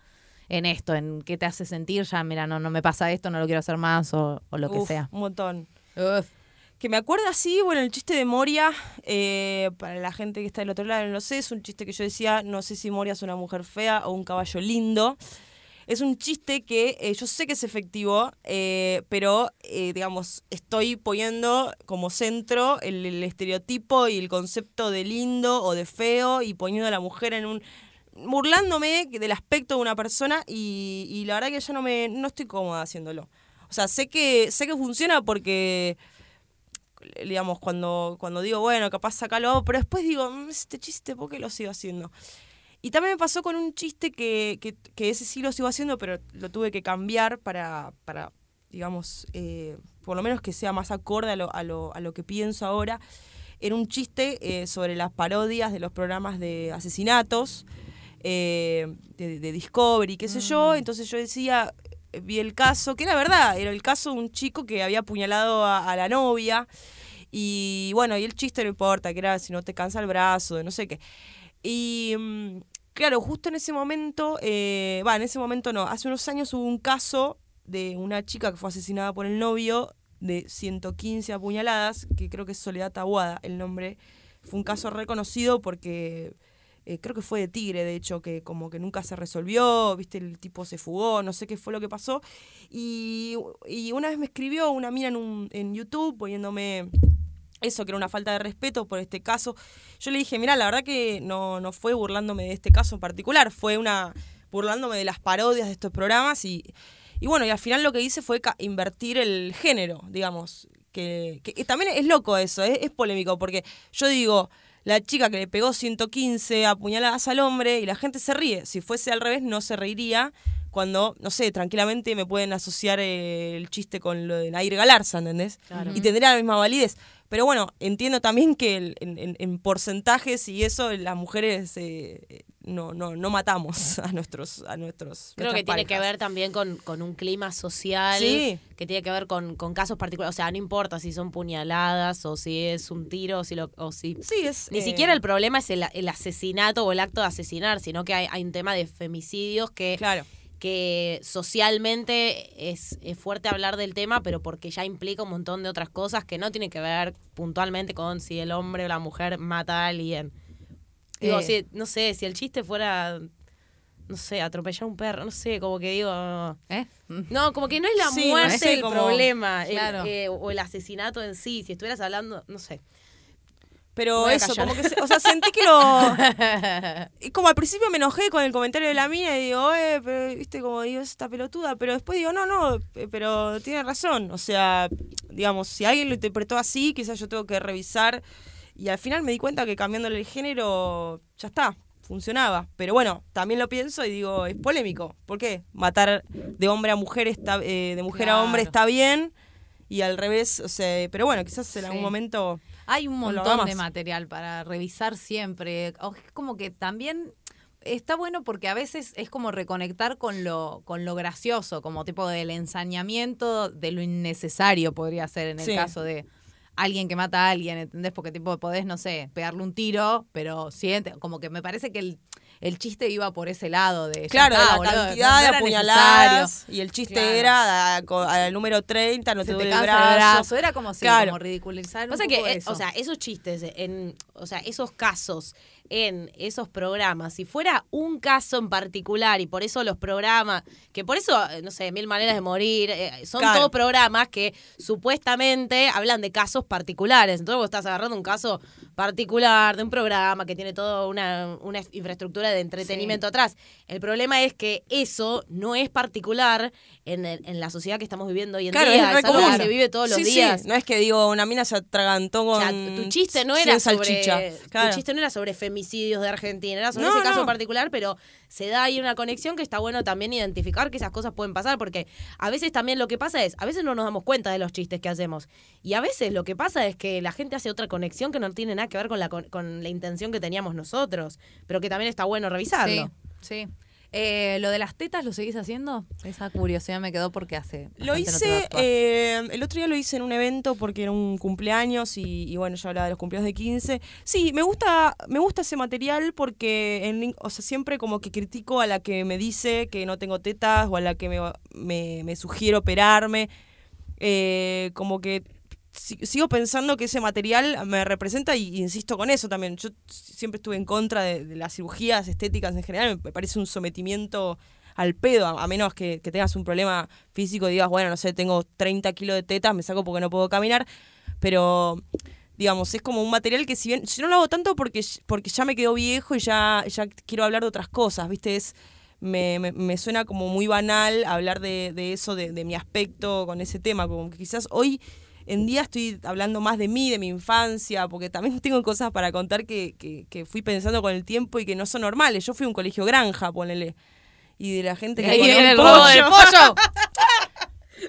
en esto, en qué te hace sentir, ya mira, no, no me pasa esto, no lo quiero hacer más o, o lo que uf, sea. Un montón. Que me acuerda así, bueno, el chiste de Moria, eh, para la gente que está del otro lado, no lo sé, es un chiste que yo decía, no sé si Moria es una mujer fea o un caballo lindo. Es un chiste que eh, yo sé que es efectivo, eh, pero, eh, digamos, estoy poniendo como centro el, el estereotipo y el concepto de lindo o de feo y poniendo a la mujer en un... burlándome del aspecto de una persona y, la verdad que ya no me no estoy cómoda haciéndolo. O sea, sé que sé que funciona porque digamos, cuando, cuando digo, bueno, capaz sacalo, pero después digo, "Mm, este chiste, ¿por qué lo sigo haciendo? Y también me pasó con un chiste que, que, que ese sí lo sigo haciendo, pero lo tuve que cambiar para, para digamos, eh, por lo menos que sea más acorde a lo, a lo, a lo que pienso ahora. Era un chiste eh, sobre las parodias de los programas de asesinatos, eh, de, de Discovery, qué sé yo. Entonces yo decía, vi el caso, que era verdad, era el caso de un chico que había apuñalado a, a la novia. Y bueno, y el chiste no importa, que era si no te cansa el brazo, de no sé qué. Y mm, claro, justo en ese momento, eh, va, en ese momento no, hace unos años hubo un caso de una chica que fue asesinada por el novio de 115 apuñaladas, que creo que es Soledad Tabuada el nombre. Fue un caso reconocido porque eh, creo que fue de Tigre, de hecho, que como que nunca se resolvió, viste, el tipo se fugó, no sé qué fue lo que pasó. Y, y una vez me escribió una mina en, un, en YouTube poniéndome eso, que era una falta de respeto por este caso. Yo le dije, mira, la verdad que no, no fue burlándome de este caso en particular, fue una burlándome de las parodias de estos programas y, y bueno, y al final lo que hice fue invertir el género, digamos. Que, que- que también es loco eso, es, es polémico, porque yo digo, la chica que le pegó 115 apuñaladas al hombre y la gente se ríe. Si fuese al revés, no se reiría cuando, no sé, tranquilamente me pueden asociar eh, el chiste con lo de Nair Galarza, ¿entendés? Claro. Y tendría la misma validez. Pero bueno, entiendo también que el- en, en- en porcentajes y eso, las mujeres eh, no, no, no matamos <laughs> a nuestros a nuestros Creo que tiene que ver también con, con un clima social, Sí. que tiene que ver con, con casos particulares. O sea, no importa si son puñaladas o si es un tiro o si, lo, o si Sí, es. Ni eh, siquiera el problema es el, el asesinato o el acto de asesinar, sino que hay, hay un tema de femicidios que, Claro. Que socialmente es, es fuerte hablar del tema, pero porque ya implica un montón de otras cosas que no tienen que ver puntualmente con si el hombre o la mujer mata a alguien. Digo, Eh. si- no sé, si el chiste fuera, no sé, atropellar a un perro, no sé, como que digo... ¿Eh? No, como que no es la Sí, no muerte el como- problema, el- Claro. eh, o el asesinato en sí. Si estuvieras hablando, no sé. Pero eso, callar. como que, se- o sea, sentí que lo... <laughs> y como al principio me enojé con el comentario de la mina y digo, eh, pero, viste, como digo, es esta pelotuda, pero después digo, no, no, eh, pero tiene razón, o sea, digamos, si alguien lo interpretó así, quizás yo tengo que revisar, y al final me di cuenta que cambiándole el género, ya está, funcionaba, pero bueno, también lo pienso y digo, es polémico, ¿por qué? Matar de hombre a mujer, está, eh, de mujer a hombre está bien, y al revés, o sea, pero bueno, quizás en algún momento... Hay un montón de material para revisar siempre. O Es como que también está bueno porque a veces es como reconectar con lo, con lo gracioso, como tipo del ensañamiento de lo innecesario podría ser en el Sí. caso de alguien que mata a alguien, ¿entendés? Porque tipo podés, no sé, pegarle un tiro, pero siente, como que me parece que el, el chiste iba por ese lado de... Claro, está, de la boludo, cantidad no de apuñaladas. Y el chiste Claro. era al número 30, no Se te duele cansa el brazo. Era como, sí, Claro. como ridiculizar un Pasa que, poco eh, eso. o sea, esos chistes, en, o sea, esos casos en esos programas, si fuera un caso en particular y por eso los programas, que por eso, eh, no sé, Mil Maneras de Morir, eh, son Claro. todos programas que supuestamente hablan de casos particulares. Entonces vos estás agarrando un caso particular de un programa que tiene toda una, una infraestructura de entretenimiento atrás. El problema es que eso no es particular en, el- en la sociedad que estamos viviendo hoy en Claro, día. es algo común. que se vive todos los Sí, sí, días. No es que digo, una mina se atragantó O con. sea, tu chiste no 100 era sobre salchicha. Claro. tu chiste no era sobre femicidios de Argentina, era sobre No, ese caso no. en particular, pero se da ahí una conexión que está bueno también identificar que esas cosas pueden pasar, porque a veces también lo que pasa es, a veces no nos damos cuenta de los chistes que hacemos, y a veces lo que pasa es que la gente hace otra conexión que no tiene nada que ver con la, con, con la intención que teníamos nosotros, pero que también está bueno revisarlo. Sí, sí. Eh, ¿Lo de las tetas lo seguís haciendo? Esa curiosidad me quedó porque hace. Lo no hice, eh, el otro día lo hice en un evento porque era un cumpleaños y, y bueno, yo hablaba de los cumpleaños de 15. Sí, me gusta, me gusta ese material porque en, o sea, siempre como que critico a la que me dice que no tengo tetas o a la que me, me, me sugiere operarme. Eh, como que sigo pensando que ese material me representa y insisto con eso también. Yo siempre estuve en contra de, las cirugías estéticas en general, me parece un sometimiento al pedo, a, menos que, que tengas un problema físico y digas, bueno, no sé, tengo 30 kilos de tetas, me saco porque no puedo caminar, pero digamos, es como un material que si bien, yo no lo hago tanto porque, porque ya me quedó viejo y ya, ya quiero hablar de otras cosas, ¿viste? Es, me, me, me suena como muy banal hablar de, de eso, de, de mi aspecto con ese tema, como que quizás hoy en día estoy hablando más de mí, de mi infancia, porque también <laughs> tengo cosas para contar que, que, que fui pensando con el tiempo y que no son normales. Yo fui a un colegio granja, ponele. Y de la gente que un el robo del pollo. pollo. <laughs>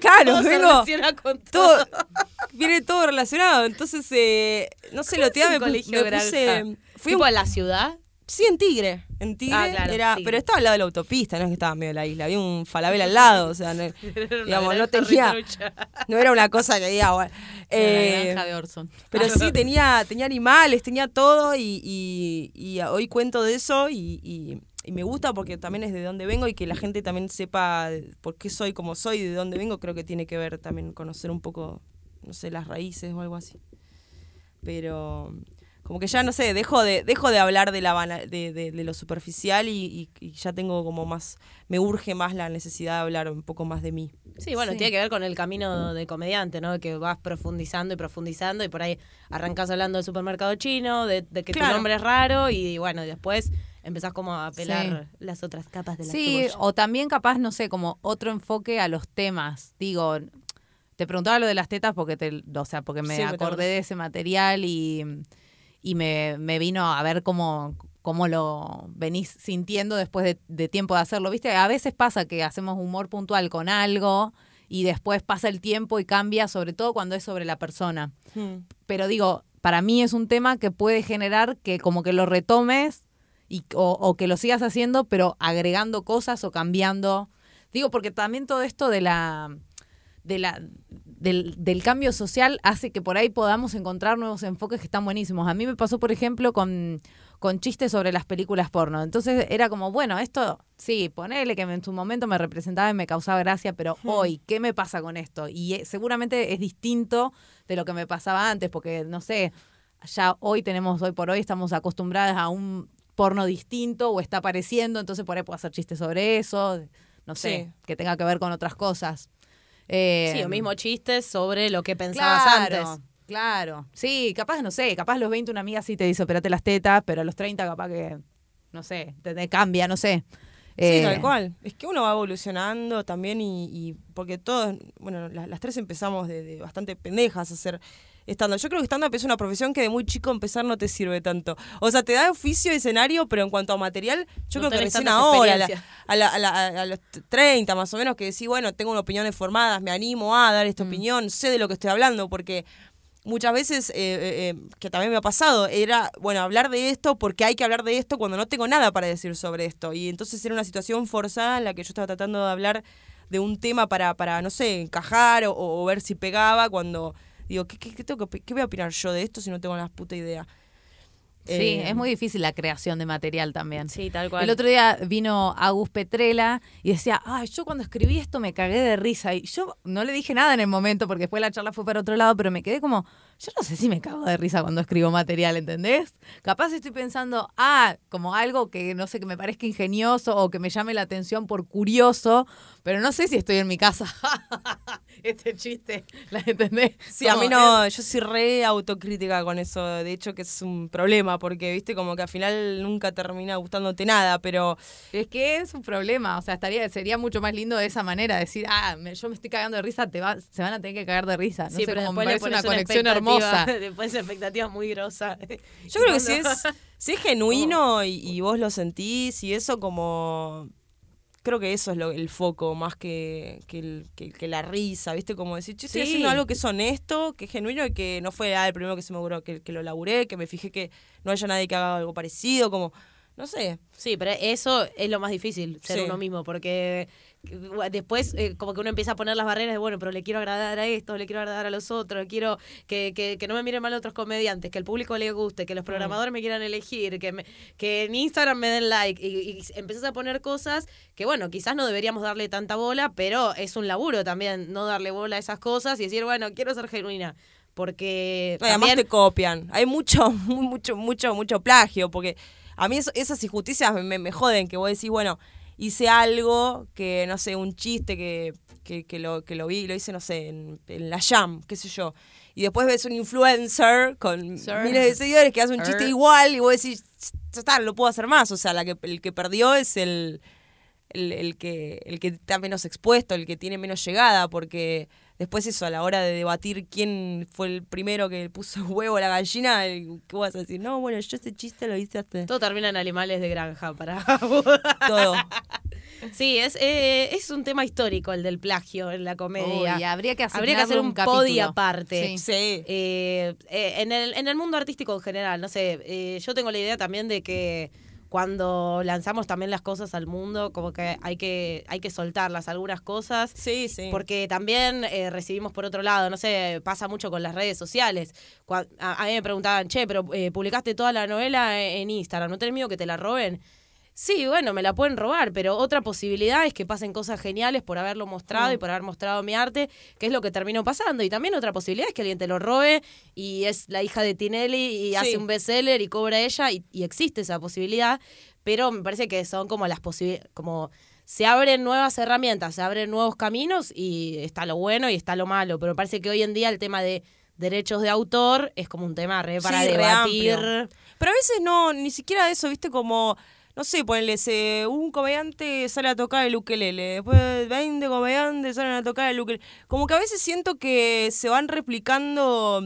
Claro, Todo se vengo. relaciona con todo. Todo, <laughs> viene todo relacionado. Entonces, eh, no sé, lo un me, me puse. Fui ¿Tipo un- en la ciudad? Sí, en Tigre. En Tigre Ah, claro, era. Pero estaba al lado de la autopista, no es que estaba en medio de la isla. Había un falabel al lado. O sea, no, <laughs> digamos, no tenía. No era una cosa que diga, bueno. <laughs> eh, de Orson. pero <laughs> sí tenía, tenía animales, tenía todo y, y- y hoy cuento de eso y, y- me gusta porque también es de dónde vengo y que la gente también sepa por qué soy como soy de dónde vengo, creo que tiene que ver también conocer un poco, no sé, las raíces o algo así. Pero como que ya no sé, dejo de, dejo de hablar de la bana- de, de- de lo superficial y, y- y ya tengo como más, me urge más la necesidad de hablar un poco más de mí. Sí, bueno, Sí. tiene que ver con el camino de comediante, ¿no? Que vas profundizando y profundizando y por ahí arrancás hablando del supermercado chino, de, de que Claro. tu nombre es raro y bueno, después empezás como a pelar Sí. las otras capas de la Sí, cebolla. o también capaz, no sé, como otro enfoque a los temas. Digo, te preguntaba lo de las tetas porque te, o sea, porque me Sí, acordé. de ese material y, y me, me vino a ver cómo, cómo lo venís sintiendo después de, de tiempo de hacerlo. Viste, a veces pasa que hacemos humor puntual con algo y después pasa el tiempo y cambia, sobre todo cuando es sobre la persona pero digo, para mí es un tema que puede generar que como que lo retomes y, o, o que lo sigas haciendo, pero agregando cosas o cambiando. Digo, porque también todo esto de la, de la del, del cambio social hace que por ahí podamos encontrar nuevos enfoques que están buenísimos. A mí me pasó, por ejemplo, con, con chistes sobre las películas porno. Entonces era como, bueno, esto sí, ponele que en su momento me representaba y me causaba gracia, pero hoy, ¿qué me pasa con esto? Y eh, seguramente es distinto de lo que me pasaba antes, porque no sé, ya hoy tenemos, hoy por hoy estamos acostumbradas a un porno distinto o está apareciendo, entonces por ahí puedo hacer chistes sobre eso, no sé, Sí. que tenga que ver con otras cosas. Eh, Sí, o mismo chistes sobre lo que pensabas claro, antes. Claro, sí, capaz, no sé, capaz los 20 una amiga sí te dice operate las tetas, pero a los 30 capaz que, no sé, te, te cambia, no sé. Sí, Eh, tal cual. Es que uno va evolucionando también y, y porque todos, bueno, la- las, tres empezamos de, de bastante pendejas a hacer stand-up. Yo creo que stand-up es una profesión que de muy chico empezar no te sirve tanto. O sea, te da oficio, escenario, pero en cuanto a material, yo No creo que recién ahora, a, la- a, la- a la- a los 30 más o menos, que decís, bueno, tengo opiniones formadas, me animo a dar Mm. esta opinión, sé de lo que estoy hablando, porque muchas veces, eh, eh, eh, que también me ha pasado, era, bueno, hablar de esto porque hay que hablar de esto cuando no tengo nada para decir sobre esto. Y entonces era una situación forzada en la que yo estaba tratando de hablar de un tema para, para no sé, encajar o, o ver si pegaba cuando digo, ¿qué, qué, qué tengo que, qué voy a opinar yo de esto si no tengo la puta idea? Sí, Eh, es muy difícil la creación de material también. Sí, tal cual. El otro día vino Agus Petrela y decía, ay, yo cuando escribí esto me cagué de risa. Y yo no le dije nada en el momento porque después la charla fue para otro lado, pero me quedé como, yo no sé si me cago de risa cuando escribo material, ¿entendés? Capaz estoy pensando, ah, como algo que no sé, que me parezca ingenioso o que me llame la atención por curioso, pero no sé si estoy en mi casa. <laughs> este chiste, ¿la entendés? Sí, a Como, mí no, yo soy re autocrítica con eso, de hecho que es un problema, porque viste como que al final nunca termina gustándote nada, pero Es que es un problema, o sea, estaría, sería mucho más lindo de esa manera, decir, ah, me- yo me estoy cagando de risa, te va, se van a tener que cagar de risa. No sí, sé, pero como me parece una conexión expectativa- hermosa. <laughs> Después esa expectativa muy grosa. <laughs> Yo creo que si es, si es genuino <laughs> y, y vos lo sentís y eso como... Creo que eso es lo, el foco, más que, que, el- que- que la risa, ¿viste? Como decir, yo estoy Sí. haciendo algo que es honesto, que es genuino y que no fue ah, el primero que se me ocurrió, que, que lo laburé, que me fijé que no haya nadie que haga algo parecido, como... No sé. Sí, pero eso es lo más difícil, ser Sí. uno mismo, porque después eh, como que uno empieza a poner las barreras de, bueno, pero le quiero agradar a esto, le quiero agradar a los otros, quiero que, que, que no me miren mal otros comediantes, que el público le guste, que los programadores me quieran elegir, que, me- que en Instagram me den like, y, y empiezas a poner cosas que, bueno, quizás no deberíamos darle tanta bola, pero es un laburo también no darle bola a esas cosas y decir, bueno, quiero ser genuina. Porque además te copian. Hay mucho, mu- <laughs> mucho, mucho, mucho plagio, porque a mí eso- esas injusticias me, me- me joden, que vos decís, bueno, hice algo que, no sé, un chiste que, que, que lo, que lo vi, lo hice, no sé, en, en la Jam, qué sé yo. Y después ves un influencer con Sir. miles de seguidores que hace un chiste Sir. igual y vos decís, no lo puedo hacer más. O sea, la que, el que perdió es el, el, el que, el que está menos expuesto, el que tiene menos llegada, porque después eso, a la hora de debatir quién fue el primero que puso <laughs> huevo a la gallina, ¿qué vas a decir? No, bueno, yo ese chiste lo hice hace Todo termina en animales de granja para <laughs> todo. <laughs> Sí, es, eh, es un tema histórico el del plagio en la comedia. Uy, habría que Habría que hacer un, capítulo. podi aparte. Sí. Sí. Eh, eh, en, el, en el mundo artístico en general, no sé, eh, yo tengo la idea también de que cuando lanzamos también las cosas al mundo, como que hay que, hay que soltarlas algunas cosas. Sí, sí. Porque también eh, recibimos por otro lado, no sé, pasa mucho con las redes sociales. Cua- a, a mí me preguntaban, che, pero eh, publicaste toda la novela en Instagram, ¿no tenés miedo que te la roben? Sí, bueno, me la pueden robar, pero otra posibilidad es que pasen cosas geniales por haberlo mostrado y por haber mostrado mi arte, que es lo que terminó pasando. Y también otra posibilidad es que alguien te lo robe y es la hija de Tinelli y Sí. hace un bestseller y cobra ella y, y existe esa posibilidad, pero me parece que son como las posibilidades, como se abren nuevas herramientas, se abren nuevos caminos y está lo bueno y está lo malo, pero me parece que hoy en día el tema de derechos de autor es como un tema re para Sí, debatir. Pero a veces no, ni siquiera eso, viste, como, no sé, ponele, se- un comediante sale a tocar el ukelele, después 20 comediantes salen a tocar el ukelele. Como que a veces siento que se van replicando,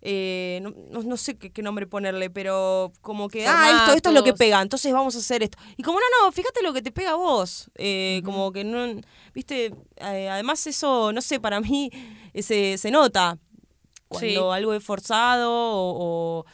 eh, no, no- sé qué, qué nombre ponerle, pero como que, ah, esto, esto es lo que pega, entonces vamos a hacer esto. Y como, no, no, fíjate lo que te pega a vos. Eh, Como que no, viste, eh, además eso, no sé, para mí eh, se, se nota cuando Sí. algo es forzado o, o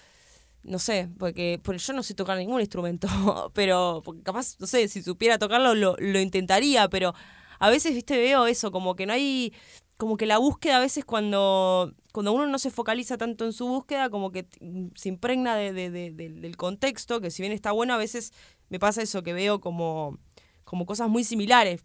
no sé, porque, porque yo no sé tocar ningún instrumento, <laughs> pero capaz, no sé, si supiera tocarlo lo, lo intentaría, pero a veces, viste, veo eso, como que no hay, como que la búsqueda a veces cuando, cuando uno no se focaliza tanto en su búsqueda, como que se impregna de, de- de- del- contexto, que si bien está bueno, a veces me pasa eso, que veo como, como cosas muy similares.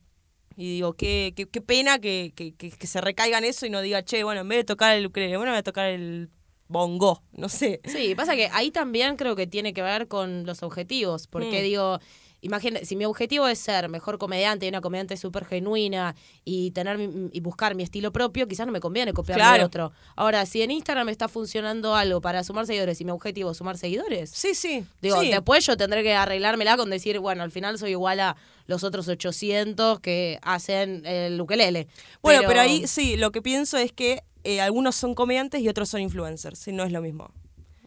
Y digo, qué, qué, qué pena que, que, que, que se recaiga en eso y no diga, che, bueno, en vez de tocar el ukelele, bueno, voy a tocar el bongo, no sé. Sí, pasa que ahí también creo que tiene que ver con los objetivos, porque Mm. digo, imagina, si mi objetivo es ser mejor comediante, una comediante súper genuina y tener mi- y buscar mi estilo propio, quizás no me conviene copiar de Claro. otro. Ahora, si en Instagram está funcionando algo para sumar seguidores y mi objetivo es sumar seguidores, Sí, sí. digo, sí. después yo tendré que arreglármela con decir, bueno, al final soy igual a los otros 800 que hacen el ukelele. Bueno, pero... ahí sí, lo que pienso es que eh, algunos son comediantes y otros son influencers, y no es lo mismo.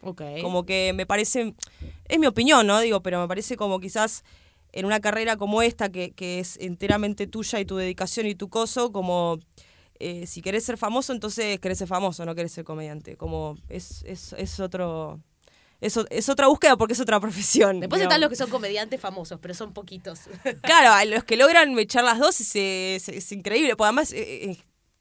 Ok. Como que me parece, es mi opinión, ¿no? Digo, pero me parece como quizás en una carrera como esta, que, que es enteramente tuya y tu dedicación y tu coso, como eh, si querés ser famoso, entonces querés ser famoso, no querés ser comediante. Como es, es, es otro... Es, es otra búsqueda porque es otra <laughs> profesión. Después digamos. están los que son comediantes famosos, pero son poquitos. Claro, los que logran echar las dos es, es- es increíble. Porque además, eh,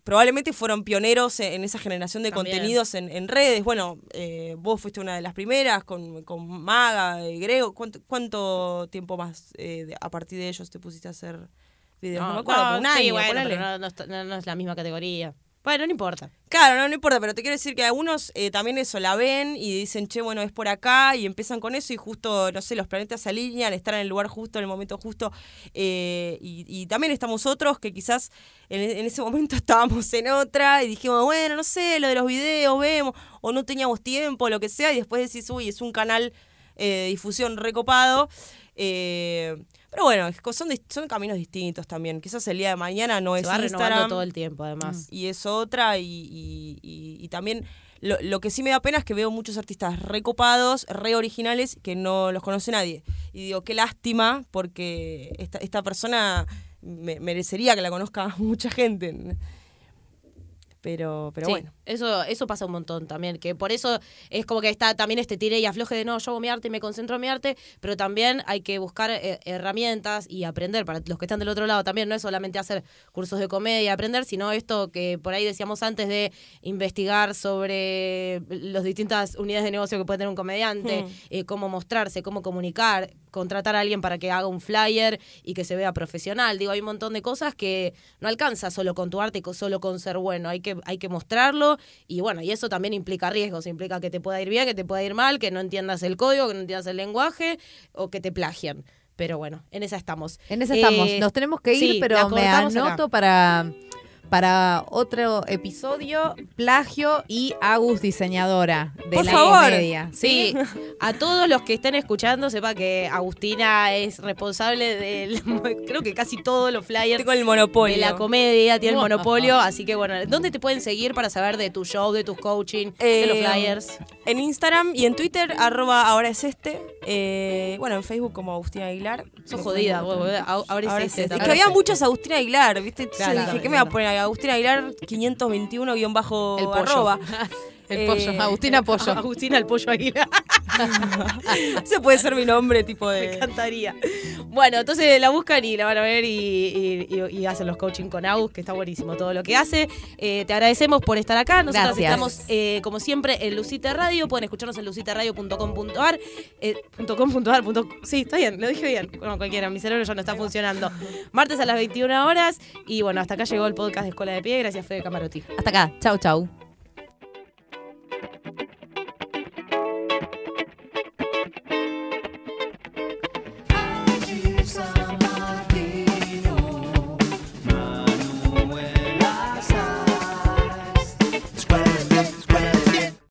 probablemente fueron pioneros en esa generación de También. contenidos en, en redes. Bueno, eh, vos fuiste una de las primeras con, con Maga, eh, Grego. ¿Cuánto, cuánto tiempo más eh, de- a partir de ellos te pusiste a hacer videos? No, me acuerdo, no, pero un año. sí, bueno, ponele. pero no, no está- no- no es la misma categoría. Bueno, no importa. Claro, no, importa, pero te quiero decir que algunos eh, también eso la ven y dicen, che, bueno, es por acá y empiezan con eso y justo, no sé, los planetas se alinean, están en el lugar justo, en el momento justo. eh, y, y también estamos otros que quizás en, en ese momento <laughs> estábamos en otra y dijimos, bueno, no sé, lo de los videos, vemos, o no teníamos tiempo, lo que sea, y después decís, uy, es un canal eh, de difusión recopado. eh, pero bueno, son, son caminos distintos también. Quizás el día de mañana no Se es va Instagram todo el tiempo, además. y es otra y, y- y- y también lo, lo que sí me da pena es que veo muchos artistas recopados, re originales que no los conoce nadie. Y digo, qué lástima porque esta, esta persona me- merecería que la conozca <laughs> mucha gente. Pero, pero Sí, bueno. Eso, eso pasa un montón también, que por eso es como que está también este tire y afloje de no, yo hago mi arte y me concentro en mi arte, pero también hay que buscar eh, herramientas y aprender para los que están del otro lado también, no es solamente hacer cursos de comedia y aprender, sino esto que por ahí decíamos antes de investigar sobre las distintas unidades de negocio que puede tener un comediante, Hmm. eh, cómo mostrarse, cómo comunicar, contratar a alguien para que haga un flyer y que se vea profesional. Digo, hay un montón de cosas que no alcanza solo con tu arte, co- solo con ser bueno. Hay que, hay que mostrarlo y bueno, y eso también implica riesgos, implica que te pueda ir bien, que te pueda ir mal, que no entiendas el código, que no entiendas el lenguaje o que te plagian. Pero bueno, en esa estamos. En esa estamos. Eh, Nos tenemos que ir, sí, pero me cortamos acá. anoto para, para otro episodio, plagio y Agus diseñadora de Por la favor. media. Sí, a todos los que estén escuchando, sepa que Agustina es responsable del, <laughs> creo que casi todos los flyers Tengo el monopolio. de la comedia, tiene el monopolio, así que bueno, ¿dónde te pueden seguir para saber de tu show, de tus coaching, de los Eh, flyers? En Instagram y en Twitter, arroba ahora es este. Eh, bueno, en Facebook como Agustina Aguilar. Sos jodida, vos, ahora es Ahora este es este. Es que había muchas Agustina Aguilar, ¿viste? Entonces Claro, dije, claro, ¿qué me va a poner? Agustina Aguilar 521 guion bajo <laughs> El pollo. El Eh, pollo, Agustina <laughs> Pollo. Agustina el pollo Aguilar. <laughs> Ese puede ser mi nombre, tipo Me de. encantaría. Bueno, entonces la buscan y la van a ver y, y- y- y hacen los coaching con Agus, que está buenísimo todo lo que hace. Eh, te agradecemos por estar acá. Nosotros Gracias. estamos, eh, como siempre, en Lucita Radio. Pueden escucharnos en lucitaradio.com.ar. Sí, está bien, lo dije bien. Bueno, cualquiera, mi cerebro ya no está funcionando. Martes a las 21 horas. Y bueno, hasta acá llegó el podcast de Escuela de Pie. Gracias, Fede Camarotti. Hasta acá. Chau, chau.